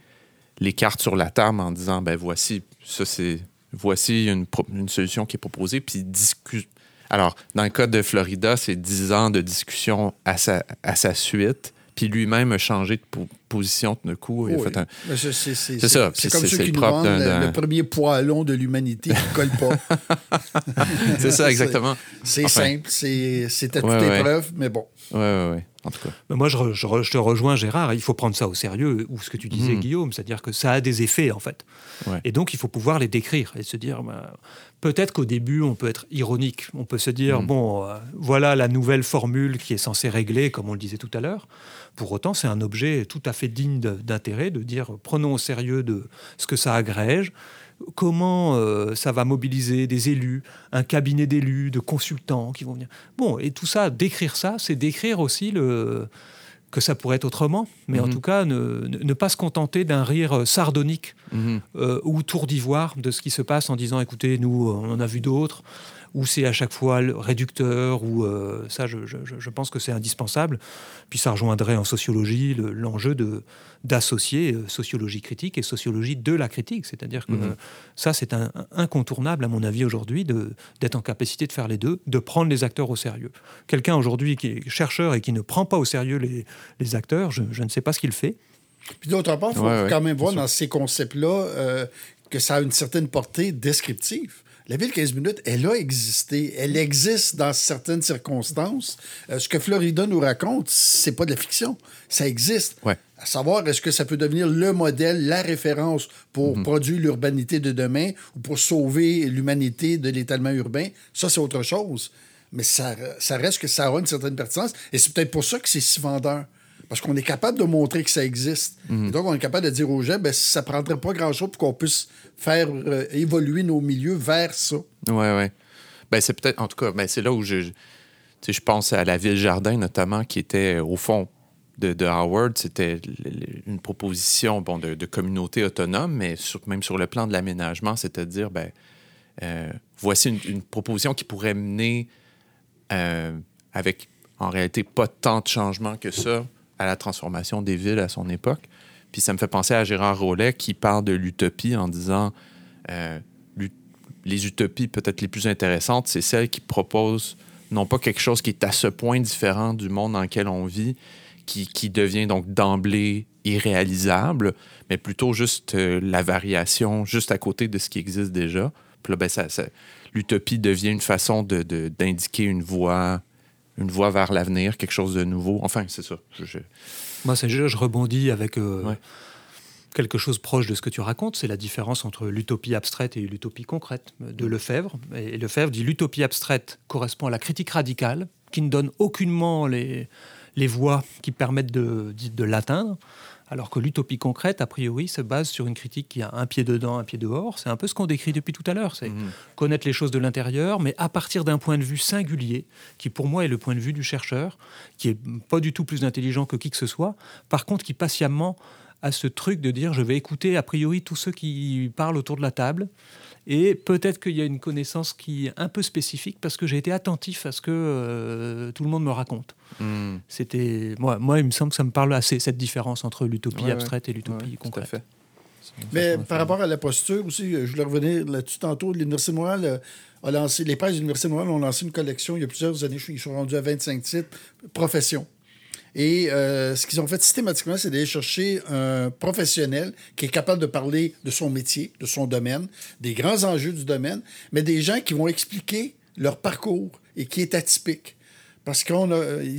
les cartes sur la table en disant, ben voici, ça c'est, voici une, une solution qui est proposée, puis discute. Alors, dans le cas de Florida, c'est 10 ans de discussion à sa, à sa suite puis lui-même a changé de position de coup. (laughs) C'est ça. C'est comme ceux qui nous vendent le, premier poilon de l'humanité qui ne colle pas. c'est ça, exactement. C'est simple, c'est à toute épreuve, mais bon. Oui. En tout cas. moi, je, je, te rejoins, Gérard. Il faut prendre ça au sérieux, ou ce que tu disais, hmm. Guillaume, c'est-à-dire que ça a des effets, en fait. Et donc, il faut pouvoir les décrire et se dire, bah, peut-être qu'au début, on peut être ironique. On peut se dire, hmm. bon, euh, voilà la nouvelle formule qui est censée régler, comme on le disait tout à l'heure. Pour autant, c'est un objet tout à fait digne d'intérêt de dire prenons au sérieux de ce que ça agrège, comment euh, ça va mobiliser des élus, un cabinet d'élus, de consultants qui vont venir? Bon, et tout ça, décrire ça, c'est décrire aussi le que ça pourrait être autrement, mais en mhm. tout cas, ne, pas se contenter d'un rire sardonique mhm. euh, ou tour d'ivoire de ce qui se passe en disant écoutez, nous, on en a vu d'autres ou c'est à chaque fois réducteur, ou euh, ça, je, pense que c'est indispensable. Puis ça rejoindrait en sociologie l'enjeu de d'associer euh, sociologie critique et sociologie de la critique. C'est-à-dire que mhm. ça, c'est un, incontournable, à mon avis, aujourd'hui, d'être en capacité de faire les deux, de prendre les acteurs au sérieux. Quelqu'un aujourd'hui qui est chercheur et qui ne prend pas au sérieux les, les acteurs, je, ne sais pas ce qu'il fait. Puis d'autre part, il faut quand même voir dans ces concepts-là euh, que ça a une certaine portée descriptive. La ville 15 minutes, elle a existé. Elle existe dans certaines circonstances. Euh, ce que Florida nous raconte, c'est pas de la fiction. Ça existe. Ouais. À savoir, est-ce que ça peut devenir le modèle, la référence pour mhm. produire l'urbanité de demain ou pour sauver l'humanité de l'étalement urbain? Ça, c'est autre chose. Mais ça, ça reste que ça a une certaine pertinence. Et c'est peut-être pour ça que c'est si vendeur. Parce qu'on est capable de montrer que ça existe. Mhm. donc, on est capable de dire aux gens, ben, ça ne prendrait pas grand-chose pour qu'on puisse faire euh, évoluer nos milieux vers ça. Oui, oui. Ben, c'est peut-être, en tout cas, ben, c'est là où je, je pense à la Ville-Jardin, notamment, qui était, au fond, de, Howard, c'était une proposition bon, de, communauté autonome, mais même sur le plan de l'aménagement, c'est-à-dire, ben, euh, voici une, proposition qui pourrait mener, euh, avec en réalité pas tant de changements que ça, à la transformation des villes à son époque. Puis ça me fait penser à Gérard Rollet qui parle de l'utopie en disant euh, les utopies peut-être les plus intéressantes, c'est celles qui proposent non pas quelque chose qui est à ce point différent du monde dans lequel on vit, qui, devient donc d'emblée irréalisable, mais plutôt juste euh, la variation juste à côté de ce qui existe déjà. Puis là, ben, ça, l'utopie devient une façon d'indiquer une voie une voie vers l'avenir, quelque chose de nouveau. Enfin, c'est ça. Moi, c'est je rebondis avec euh, quelque chose proche de ce que tu racontes. C'est la différence entre l'utopie abstraite et l'utopie concrète de Lefebvre. Et Lefebvre dit l'utopie abstraite correspond à la critique radicale, qui ne donne aucunement les, les voies qui permettent de, de l'atteindre. Alors que l'utopie concrète, a priori, se base sur une critique qui a un pied dedans, un pied dehors. C'est un peu ce qu'on décrit depuis tout à l'heure. C'est mhm. connaître les choses de l'intérieur, mais à partir d'un point de vue singulier, qui pour moi est le point de vue du chercheur, qui est pas du tout plus intelligent que qui que ce soit, par contre qui patiemment a ce truc de dire je vais écouter a priori tous ceux qui parlent autour de la table et peut-être qu'il y a une connaissance qui est un peu spécifique parce que j'ai été attentif à ce que euh, tout le monde me raconte. Hmm. C'était moi, moi, il me semble que ça me parle assez cette différence entre l'utopie abstraite et l'utopie concrète. Mais par rapport à la posture aussi, je voulais revenir là-dessus tantôt. L'Université de Montréal euh, a lancé, les presses de l'Université de Montréal ont lancé une collection il y a plusieurs années. Ils sont rendus à 25 titres, profession. Et euh, ce qu'ils ont fait systématiquement, c'est d'aller chercher un professionnel qui est capable de parler de son métier, de son domaine, des grands enjeux du domaine, mais des gens qui vont expliquer leur parcours et qui est atypique. Parce qu'ils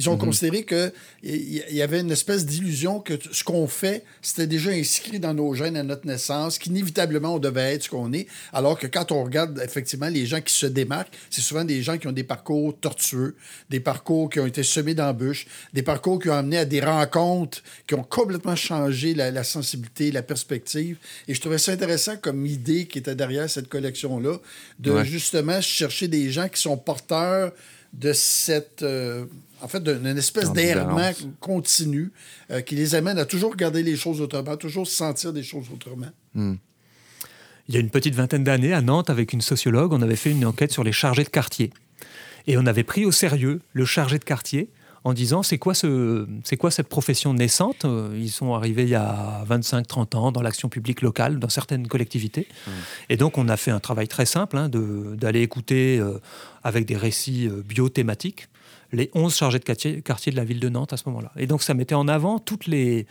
ont mhm. considéré qu'il y avait une espèce d'illusion que ce qu'on fait, c'était déjà inscrit dans nos gènes à notre naissance, qu'inévitablement on devait être ce qu'on est. Alors que quand on regarde effectivement les gens qui se démarquent, c'est souvent des gens qui ont des parcours tortueux, des parcours qui ont été semés d'embûches, des parcours qui ont amené à des rencontres qui ont complètement changé la, la sensibilité, la perspective. Et je trouvais ça intéressant comme idée qui était derrière cette collection-là, de justement chercher des gens qui sont porteurs de cette. Euh, en fait, d'une espèce d'errement continu euh, qui les amène à toujours regarder les choses autrement, toujours sentir des choses autrement. Hmm. Il y a une petite vingtaine d'années, à Nantes, avec une sociologue, on avait fait une enquête sur les chargés de quartier. Et on avait pris au sérieux le chargé de quartier en disant c'est quoi, ce, c'est quoi cette profession naissante? Euh, Ils sont arrivés il y a 25-30 ans dans l'action publique locale, dans certaines collectivités. Mmh. Et donc on a fait un travail très simple hein, de, d'aller écouter euh, avec des récits euh, biothématiques les 11 chargés de quartier, quartier de la ville de Nantes à ce moment-là. Et donc ça mettait en avant toutes les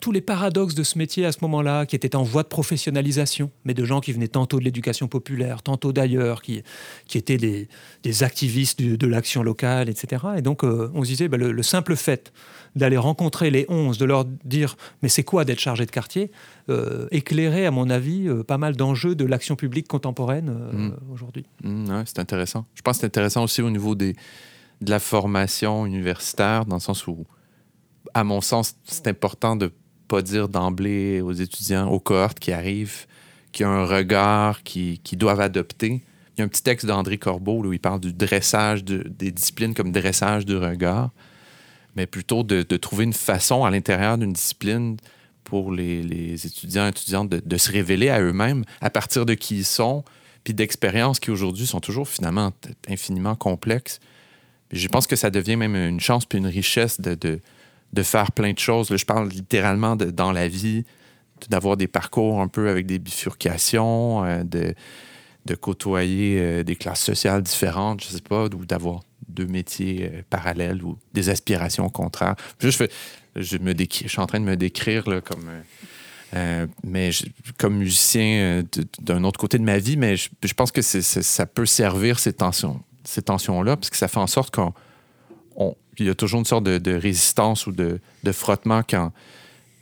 tous les paradoxes de ce métier à ce moment-là, qui était en voie de professionnalisation, mais de gens qui venaient tantôt de l'éducation populaire, tantôt d'ailleurs, qui, qui étaient des, des activistes de, l'action locale, etc. Et donc, euh, on se disait, bah, le, simple fait d'aller rencontrer les 11, de leur dire, mais c'est quoi d'être chargé de quartier, euh, éclairait, à mon avis, euh, pas mal d'enjeux de l'action publique contemporaine mmh. aujourd'hui. Mmh, c'est intéressant. Je pense que c'est intéressant aussi au niveau des, de la formation universitaire, dans le sens où, à mon sens, c'est important de pas dire d'emblée aux étudiants, aux cohortes qui arrivent, qui ont un regard qu'ils qui doivent adopter. Il y a un petit texte d'André Corbeau où il parle du dressage des disciplines comme dressage du regard, mais plutôt de, trouver une façon à l'intérieur d'une discipline pour les, étudiants et étudiantes de, se révéler à eux-mêmes à partir de qui ils sont, puis d'expériences qui aujourd'hui sont toujours finalement infiniment complexes. je pense que ça devient même une chance puis une richesse de faire plein de choses. je parle littéralement de, dans la vie, d'avoir des parcours un peu avec des bifurcations, euh, de, de côtoyer euh, des classes sociales différentes, je sais pas, ou d'avoir deux métiers euh, parallèles ou des aspirations contraires. fais, je, me je suis en train de me décrire là, comme, mais comme musicien d'un autre côté de ma vie, mais je, pense que ça peut servir ces tensions, ces tensions-là, parce que ça fait en sorte qu'on il y a toujours une sorte de, résistance ou de, frottement quand,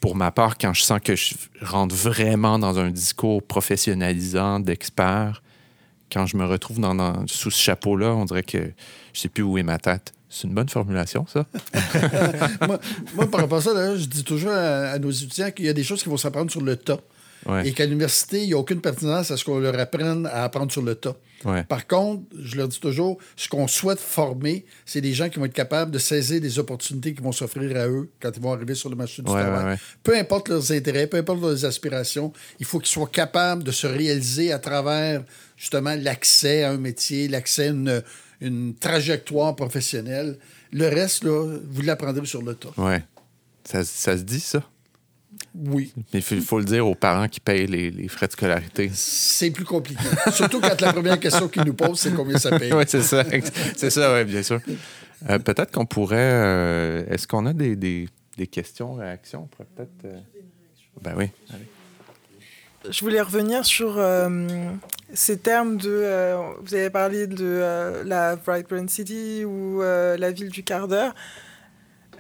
pour ma part, quand je sens que je rentre vraiment dans un discours professionnalisant d'expert, quand je me retrouve dans, sous ce chapeau-là, on dirait que je sais plus où est ma tête. C'est une bonne formulation, ça. (laughs) moi, par rapport à ça, je dis toujours à, nos étudiants qu'il y a des choses qui vont s'apprendre sur le tas. Et qu'à l'université, il n'y a aucune pertinence à ce qu'on leur apprenne à apprendre sur le tas. Par contre, je leur dis toujours, ce qu'on souhaite former, c'est des gens qui vont être capables de saisir des opportunités qui vont s'offrir à eux quand ils vont arriver sur le marché du travail. Peu importe leurs intérêts, peu importe leurs aspirations, il faut qu'ils soient capables de se réaliser à travers justement l'accès à un métier, l'accès à une, une, trajectoire professionnelle. Le reste, là, vous l'apprendrez sur le tas. Ouais. Ça, ça se dit, ça? Oui. Mais il faut, faut le dire aux parents qui payent les, les frais de scolarité. C'est plus compliqué. Surtout quand la première question qu'ils nous posent, c'est combien ça paye. (laughs) oui, c'est ça. C'est ça, oui, bien sûr. Euh, peut-être qu'on pourrait. euh, Est-ce qu'on a des, des, des questions, réactions? On pourrait peut-être. euh, Ben oui. Allez. Je voulais revenir sur euh, ces termes de. euh, vous avez parlé de euh, la Vibrant City ou euh, la ville du quart d'heure.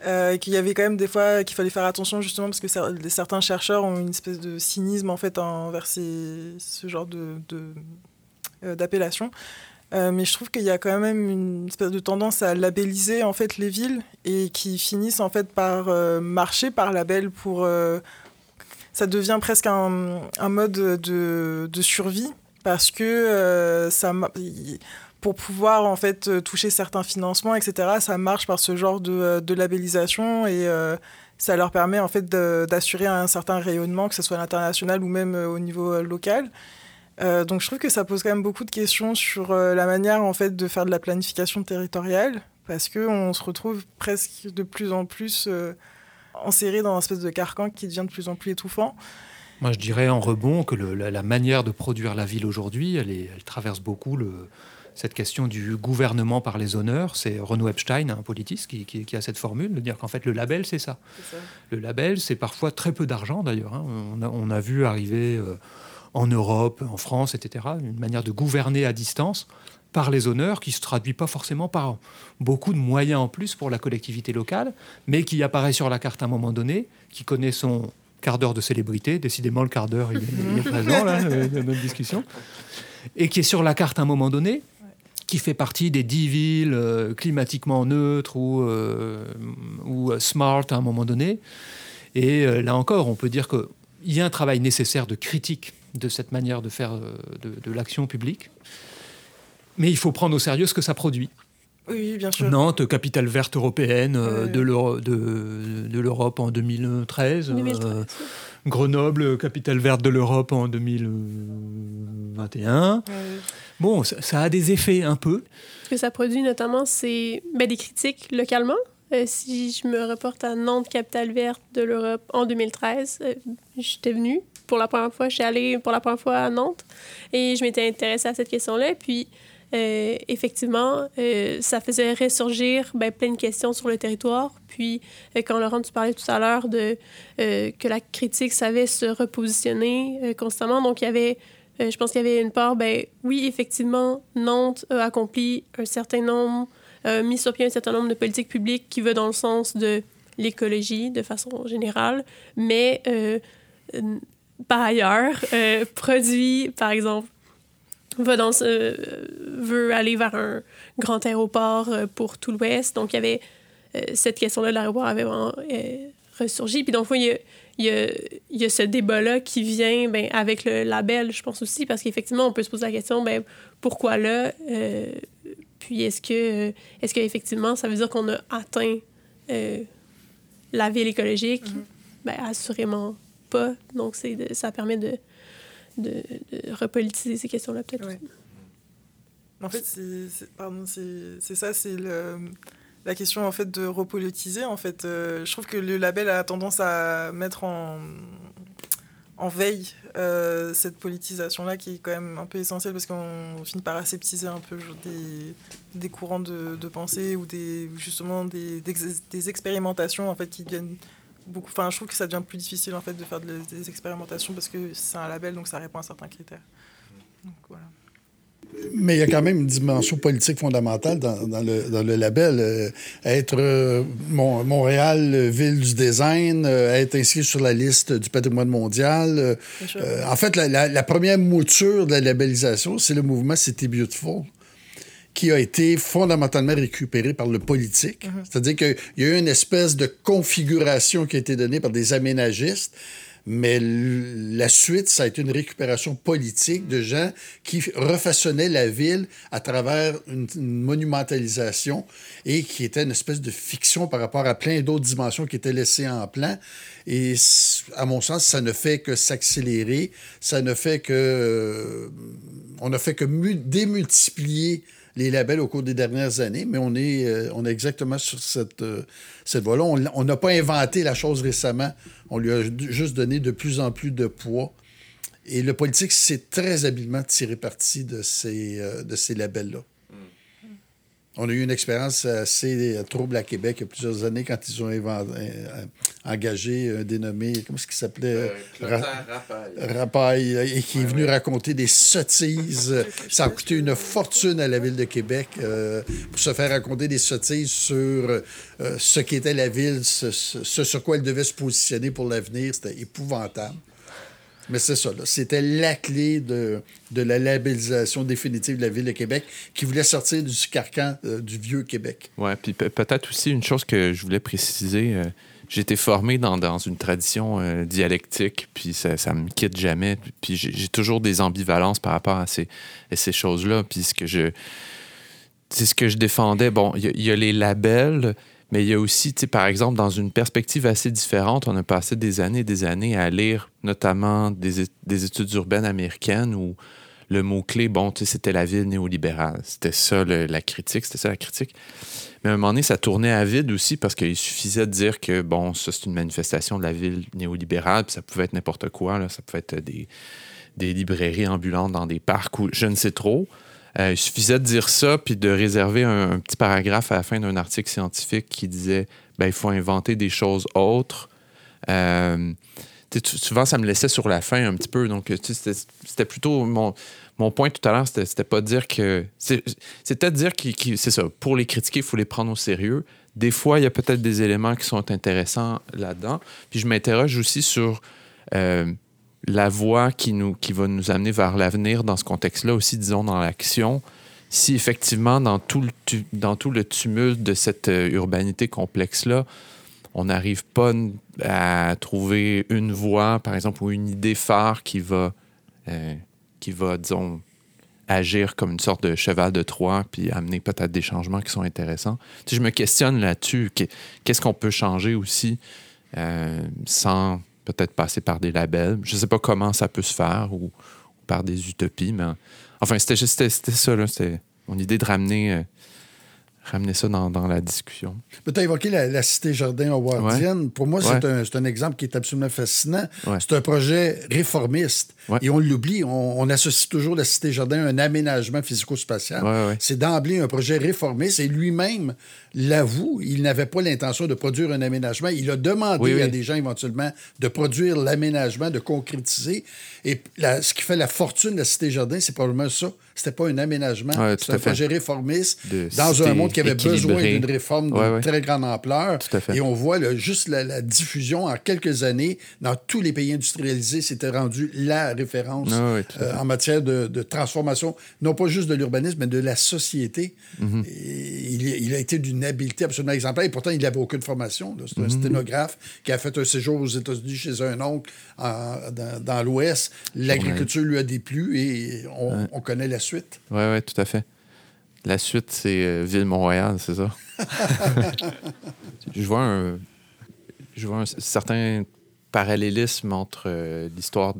Euh, qu'il y avait quand même des fois qu'il fallait faire attention justement parce que cer- certains chercheurs ont une espèce de cynisme en fait envers ce genre de, euh, d'appellation. Euh, mais je trouve qu'il y a quand même une espèce de tendance à labelliser en fait les villes et qui finissent en fait par euh, marcher par label pour ça devient presque un, un mode de, de survie parce que ça pour pouvoir en fait euh, toucher certains financements etc ça marche par ce genre de, euh, labellisation et euh, ça leur permet en fait d'assurer un certain rayonnement que ce soit à l'international ou même au niveau local donc je trouve que ça pose quand même beaucoup de questions sur la manière en fait de faire de la planification territoriale parce que on se retrouve presque de plus en plus euh, enserré dans une espèce de carcan qui devient de plus en plus étouffant. Moi, je dirais en rebond que la, manière de produire la ville aujourd'hui, elle traverse beaucoup le, cette question du gouvernement par les honneurs. C'est Renaud Epstein, un politiste, qui, qui- qui a cette formule de dire qu'en fait, le label, c'est ça. Le label, c'est parfois très peu d'argent d'ailleurs. hein. On, a, on a vu arriver euh, en Europe, en France, etc., une manière de gouverner à distance par les honneurs qui se traduit pas forcément par beaucoup de moyens en plus pour la collectivité locale, mais qui apparaît sur la carte à un moment donné, qui connaît son quart d'heure de célébrité, décidément le quart d'heure il est, il est (laughs) présent là, dans notre discussion, et qui est sur la carte à un moment donné, qui fait partie des dix villes euh, climatiquement neutres ou, euh, euh, smart à un moment donné. Et là encore, on peut dire qu'il y a un travail nécessaire de critique de cette manière de faire de l'action publique. Mais il faut prendre au sérieux ce que ça produit. Oui, bien sûr. Nantes, capitale verte européenne euh, de l'Euro- de- de l'Europe en 2013. euh, 2013. Grenoble, capitale verte de l'Europe en 2021. Ouais. Bon, ça, ça a des effets un peu. Ce que ça produit notamment, c'est ben, des critiques localement. Euh, si je me reporte à Nantes, capitale verte de l'Europe en 2013, euh, j'étais venue pour la première fois, je suis allée pour la première fois à Nantes et je m'étais intéressée à cette question-là. Puis, euh, effectivement, euh, ça faisait ressurgir ben, plein de questions sur le territoire. Puis, euh, quand Laurent, tu parlais tout à l'heure de que la critique savait se repositionner constamment, donc il y avait je pense qu'il y avait une part, ben oui, effectivement, Nantes a accompli un certain nombre, mis sur pied un certain nombre de politiques publiques qui vont dans le sens de l'écologie de façon générale, mais par ailleurs, produit, par exemple, va dans ce- euh, veut aller vers un grand aéroport euh, pour tout l'Ouest. Donc, il y avait euh, cette question-là de l'aéroport avait vraiment euh, ressurgi. Puis, donc, il y a, il y a, il y a ce débat-là qui vient ben, avec le label, je pense aussi, parce qu'effectivement, on peut se poser la question, ben, pourquoi là? Euh, puis, est-ce que, est-ce qu'effectivement, ça veut dire qu'on a atteint la ville écologique? Ben, assurément pas. Donc, c'est ça permet de, de, repolitiser ces questions-là, peut-être. Ouais. En fait, c'est ça, c'est la question en fait de repolitiser. En fait, Euh, je trouve que le label a tendance à mettre en veille euh, cette politisation-là qui est quand même un peu essentielle parce qu'on finit par aseptiser un peu des, courants de, pensée ou des, justement des expérimentations en fait, qui deviennent beaucoup... Enfin, je trouve que ça devient plus difficile en fait, de faire de- des expérimentations parce que c'est un label, donc ça répond à certains critères. Donc, voilà. Mais il y a quand même une dimension politique fondamentale dans, dans le, dans le label. Euh, être euh, Mon- Montréal, ville du design, euh, être inscrit sur la liste du patrimoine mondial. en fait, la, la- la première mouture de la labellisation, c'est le mouvement C'était Beautiful qui a été fondamentalement récupéré par le politique. C'est-à-dire qu'il y a eu une espèce de configuration qui a été donnée par des aménagistes, mais la suite, ça a été une récupération politique de gens qui refaçonnaient la ville à travers une, une monumentalisation et qui était une espèce de fiction par rapport à plein d'autres dimensions qui étaient laissées en plan. Et à mon sens, ça ne fait que s'accélérer, ça ne fait que... euh, on ne fait que mu- démultiplier les labels au cours des dernières années, mais on est, euh, on est exactement sur cette, euh, cette voie-là. On n'a pas inventé la chose récemment. On lui a juste donné de plus en plus de poids. Et le politique s'est très habilement tiré parti de ces, euh, de ces labels-là. On a eu une expérience assez trouble à Québec il y a plusieurs années quand ils ont euh, engagé un dénommé, comment est-ce qu'il s'appelait? Euh, Rapaille. et qui est venu raconter des sottises. Ça a coûté une fortune à la ville de Québec pour se faire raconter des sottises sur ce qu'était la ville, ce, ce, sur quoi elle devait se positionner pour l'avenir. C'était épouvantable. Mais c'est ça, c'était la clé de, de, la labellisation définitive de la Ville de Québec qui voulait sortir du carcan euh, du vieux Québec. Oui, puis peut-être aussi une chose que je voulais préciser. Euh, été formé dans, dans une tradition euh, dialectique, puis ça, ça me quitte jamais. Puis j'ai toujours des ambivalences par rapport à ces, ces choses-là. Puis ce que je. C'est ce que je défendais. Bon, il y, a les labels, mais il y a aussi, par exemple, dans une perspective assez différente, on a passé des années et des années à lire notamment des, des études urbaines américaines où le mot-clé, bon, c'était la ville néolibérale. C'était ça la critique, c'était ça la critique. Mais à un moment donné, ça tournait à vide aussi parce qu'il suffisait de dire que, bon, ça, c'est une manifestation de la ville néolibérale, puis ça pouvait être n'importe quoi, là, ça pouvait être des, des librairies ambulantes dans des parcs ou je ne sais trop. Euh, il suffisait de dire ça, puis de réserver un, petit paragraphe à la fin d'un article scientifique qui disait ben, il faut inventer des choses autres. Euh, souvent, ça me laissait sur la fin un petit peu. Donc, c'était plutôt. Mon, mon point tout à l'heure, c'était pas dire que. C'était dire que, c'est ça. Pour les critiquer, il faut les prendre au sérieux. Des fois, il y a peut-être des éléments qui sont intéressants là-dedans. Puis je m'interroge aussi sur. Euh, la voie qui va nous amener vers l'avenir dans ce contexte-là, aussi, disons, dans l'action, si effectivement, dans tout le, dans tout le tumulte de cette euh, urbanité complexe-là, on n'arrive pas à trouver une voie, par exemple, ou une idée phare qui va, euh, qui va disons, agir comme une sorte de cheval de Troie, puis amener peut-être des changements qui sont intéressants. Si je me questionne là-dessus. Qu'est-ce qu'on peut changer aussi euh, sans peut-être passer par des labels? Je ne sais pas comment ça peut se faire ou, par des utopies, mais enfin, c'était juste c'était ça. C'était mon idée de ramener, euh, ramener ça dans, dans, la discussion. Tu as évoqué la, Cité Jardin howardienne. Pour moi, c'est un, un, exemple qui est absolument fascinant. C'est un projet réformiste. Et on l'oublie, on, associe toujours la Cité Jardin à un aménagement physico-spatial. C'est d'emblée un projet réformiste et lui-même l'avoue, il n'avait pas l'intention de produire un aménagement. Il a demandé à des gens éventuellement de produire l'aménagement, de concrétiser. Et ce qui fait la fortune de la Cité Jardin, c'est probablement ça. C'était pas un aménagement, c'était un projet réformiste dans un monde qui avait besoin d'une réforme de très grande ampleur. Et on voit juste la, la, diffusion en quelques années dans tous les pays industrialisés, c'était rendu la référence ah euh, en matière de, transformation, non pas juste de l'urbanisme, mais de la société. Mhm. il, a été d'une habileté absolument exemplaire. Et pourtant, il n'avait aucune formation. C'est un mhm. sténographe qui a fait un séjour aux États-Unis chez un oncle dans, l'Ouest. L'agriculture lui a déplu et on, connaît la suite. Oui, oui, tout à fait. La suite, c'est euh, Ville-Montréal, c'est ça? (laughs) je vois un, je vois un certain parallélisme entre euh, l'histoire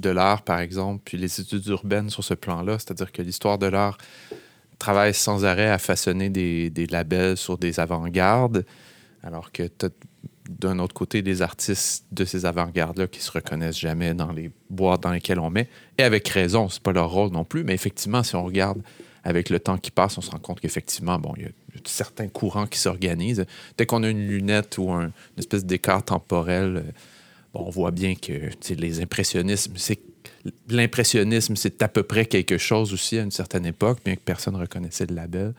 de l'art, par exemple, puis les études urbaines sur ce plan-là. C'est-à-dire que l'histoire de l'art travaille sans arrêt à façonner des, labels sur des avant-gardes, alors que d'un autre côté des artistes de ces avant-gardes-là qui se reconnaissent jamais dans les boîtes dans lesquelles on met. Et avec raison, c'est pas leur rôle non plus, mais effectivement, si on regarde avec le temps qui passe, on se rend compte qu'effectivement, bon, il y a certains courants qui s'organisent. Dès qu'on a une lunette ou une espèce d'écart temporel, on voit bien que les impressionnismes, c'est l'impressionnisme, c'est à peu près quelque chose aussi à une certaine époque, bien que personne ne reconnaissait le label,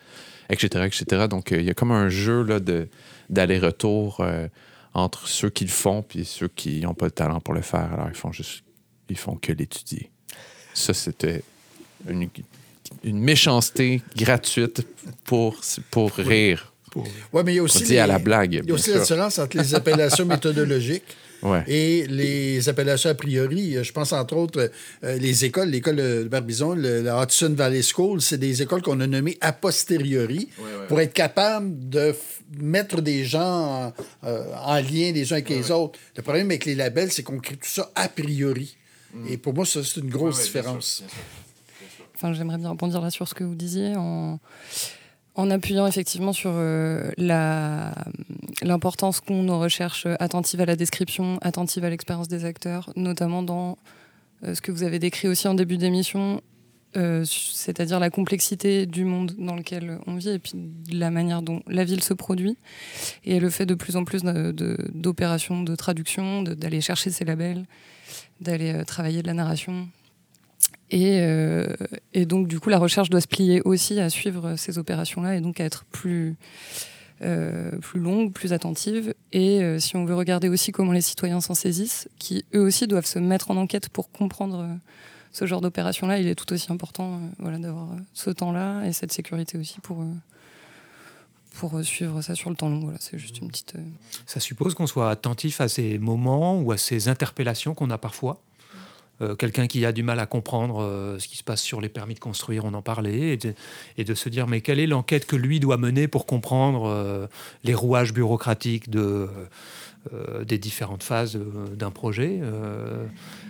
etc., etc. Donc, euh, il y a comme un jeu là, de, d'aller-retour euh, entre ceux qui le font et ceux qui n'ont pas le talent pour le faire. Alors, ils font juste, ils font que l'étudier. Ça, c'était une, méchanceté gratuite pour, pour rire. Oui, mais il y a aussi, à la blague, il y a aussi la différence entre les appellations (laughs) méthodologiques et les appellations a priori, je pense entre autres euh, les écoles, l'école de Barbizon, le, la Hudson Valley School, c'est des écoles qu'on a nommées a posteriori pour être capable de mettre des gens euh, en lien les uns avec les autres. Le problème avec les labels, c'est qu'on crée tout ça a priori. Mm. Et pour moi, ça, c'est une grosse différence. enfin, j'aimerais bien rebondir là sur ce que vous disiez en, en appuyant effectivement sur euh, l'importance qu'ont nos recherches attentives à la description, attentives à l'expérience des acteurs, notamment dans euh, ce que vous avez décrit aussi en début d'émission, euh, c'est-à-dire la complexité du monde dans lequel on vit et puis la manière dont la ville se produit et le fait de plus en plus d'opérations de, traduction, d'aller chercher ces labels, d'aller euh, travailler de la narration. Et, euh, et, donc du coup la recherche doit se plier aussi à suivre ces opérations-là et donc à être plus, plus longue, plus attentive. Et si on veut regarder aussi comment les citoyens s'en saisissent, qui eux aussi doivent se mettre en enquête pour comprendre ce genre d'opération-là, il est tout aussi important euh, voilà, d'avoir euh, ce temps-là et cette sécurité aussi pour, euh, pour suivre ça sur le temps long. Voilà, c'est juste une petite. Ça suppose qu'on soit attentif à ces moments ou à ces interpellations qu'on a parfois? Quelqu'un qui a du mal à comprendre ce qui se passe sur les permis de construire, on en parlait, et de, se dire mais quelle est l'enquête que lui doit mener pour comprendre les rouages bureaucratiques de, des différentes phases d'un projet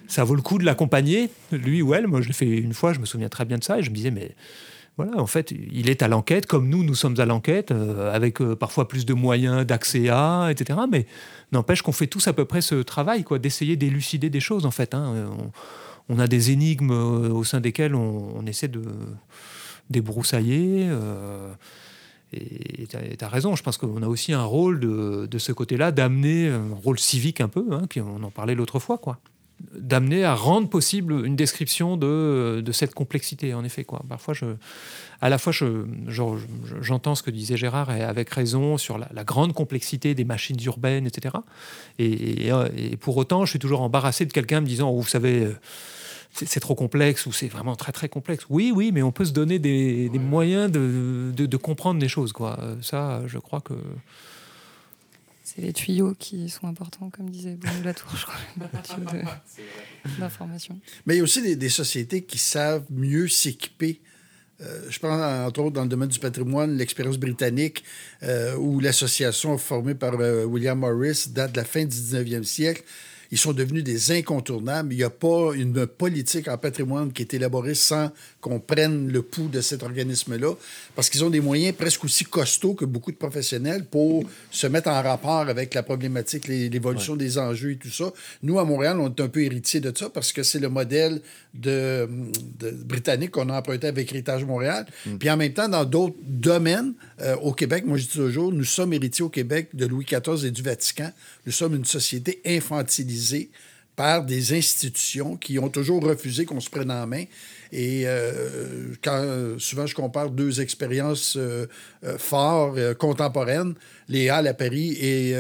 ça vaut le coup de l'accompagner, lui ou elle? Moi, je l'ai fait une fois, je me souviens très bien de ça, et je me disais, mais voilà, en fait, il est à l'enquête, comme nous, nous sommes à l'enquête, euh, avec euh, parfois plus de moyens d'accès à, etc. Mais n'empêche qu'on fait tous à peu près ce travail, quoi, d'essayer d'élucider des choses, en fait. Hein. On, a des énigmes euh, au sein desquelles on, essaie de débroussailler. et tu as, raison, je pense qu'on a aussi un rôle de, ce côté-là, d'amener un rôle civique un peu, hein, on en parlait l'autre fois, quoi d'amener à rendre possible une description de, de, cette complexité, en effet. Quoi. Parfois, je, à la fois, j'entends ce que disait Gérard, et avec raison, sur la, grande complexité des machines urbaines, etc. Et, et, pour autant, je suis toujours embarrassé de quelqu'un me disant, oh, vous savez, c'est trop complexe ou c'est vraiment très très complexe. Oui, oui, mais on peut se donner des, des moyens de, de, comprendre des choses. Quoi. Ça, je crois que c'est les tuyaux qui sont importants, comme disait Bruno Latour, je crois, (laughs) d'information. Mais il y a aussi des, sociétés qui savent mieux s'équiper. Euh, je prends entre autres dans le domaine du patrimoine l'expérience britannique euh, où l'association formée par euh, William Morris date de la fin du 19e siècle ils sont devenus des incontournables. Il n'y a pas une politique en patrimoine qui est élaborée sans qu'on prenne le pouls de cet organisme-là, parce qu'ils ont des moyens presque aussi costauds que beaucoup de professionnels pour se mettre en rapport avec la problématique, l'évolution des enjeux et tout ça. Nous, à Montréal, on est un peu héritiers de ça parce que c'est le modèle de, britannique qu'on a emprunté avec Héritage Montréal. Mm. Puis en même temps, dans d'autres domaines, euh, au Québec, moi je dis toujours, nous sommes héritiers au Québec de Louis XIV et du Vatican. Nous sommes une société infantilisée par des institutions qui ont toujours refusé qu'on se prenne en main. Et euh, souvent je compare deux expériences euh, fortes, contemporaines, les Halles à Paris et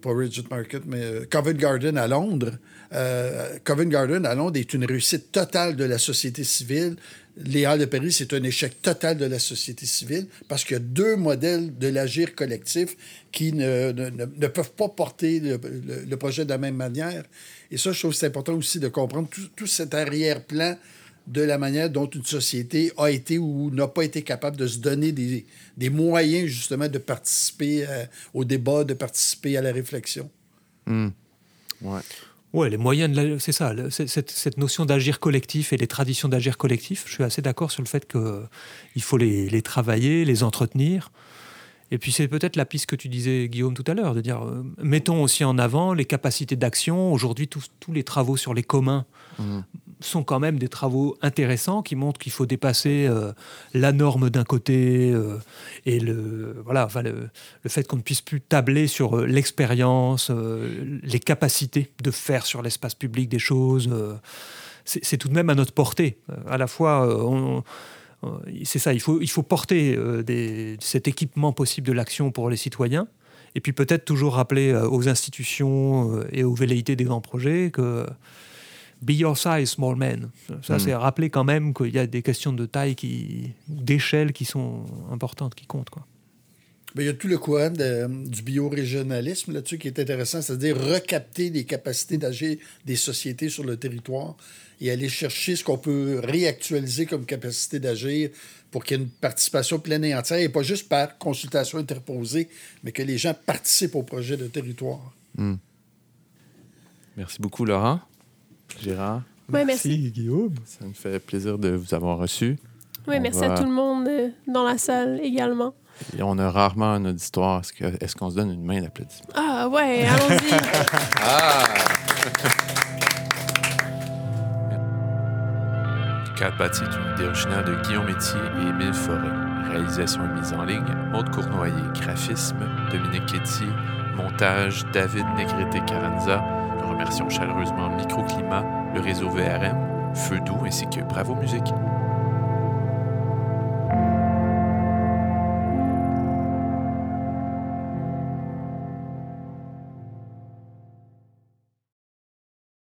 pas Market, mais Covent Garden à Londres, euh, Covent Garden à Londres est une réussite totale de la société civile. Les Halles de Paris, c'est un échec total de la société civile parce qu'il y a deux modèles de l'agir collectif qui ne, ne, peuvent pas porter le, projet de la même manière. Et ça, je trouve que c'est important aussi de comprendre tout, cet arrière-plan de la manière dont une société a été ou n'a pas été capable de se donner des, des moyens justement de participer euh, au débat, de participer à la réflexion. Mmh. Ouais. Ouais, les moyens c'est ça, cette, notion d'agir collectif et les traditions d'agir collectif. Je suis assez d'accord sur le fait qu'il faut les, travailler, les entretenir. Et puis c'est peut-être la piste que tu disais, Guillaume, tout à l'heure, de dire, euh, mettons aussi en avant les capacités d'action. Aujourd'hui, tous, tous les travaux sur les communs mmh sont quand même des travaux intéressants qui montrent qu'il faut dépasser euh, la norme d'un côté euh, et le, voilà, enfin le, fait qu'on ne puisse plus tabler sur euh, l'expérience, les capacités de faire sur l'espace public des choses. c'est tout de même à notre portée. à la fois, c'est ça, il faut, il faut porter cet équipement possible de l'action pour les citoyens. Et puis peut-être toujours rappeler aux institutions et aux velléités des grands projets que Be your size, small man. Ça, c'est rappeler quand même qu'il y a des questions de taille, qui, d'échelle qui sont importantes, qui comptent. Quoi. il y a tout le courant du biorégionalisme là-dessus qui est intéressant, c'est-à-dire recapter les capacités d'agir des sociétés sur le territoire et aller chercher ce qu'on peut réactualiser comme capacité d'agir pour qu'il y ait une participation pleine et entière, et pas juste par consultation interposée, mais que les gens participent au projet de territoire. Hmm. Merci beaucoup, Laurent. Gérard Ouais, merci. Guillaume. Ça me fait plaisir de vous avoir reçu. Oui, On merci va- à tout le monde euh, dans la salle également. Et on a rarement un auditoire. Est-ce que- est-ce qu'on se donne une main d'applaudissement? Ah ouais, allons-y. (laughs) Quatre bâti est une idée originale de Guillaume Métier et Émile Forêt. Réalisation et mise en ligne, Maude Cournoyer. Graphisme, Dominique Quétier. Montage, David Negrete-Caranza. Remercions chaleureusement Microclimat, le réseau VRM, Feu Doux ainsi que Bravo Musique.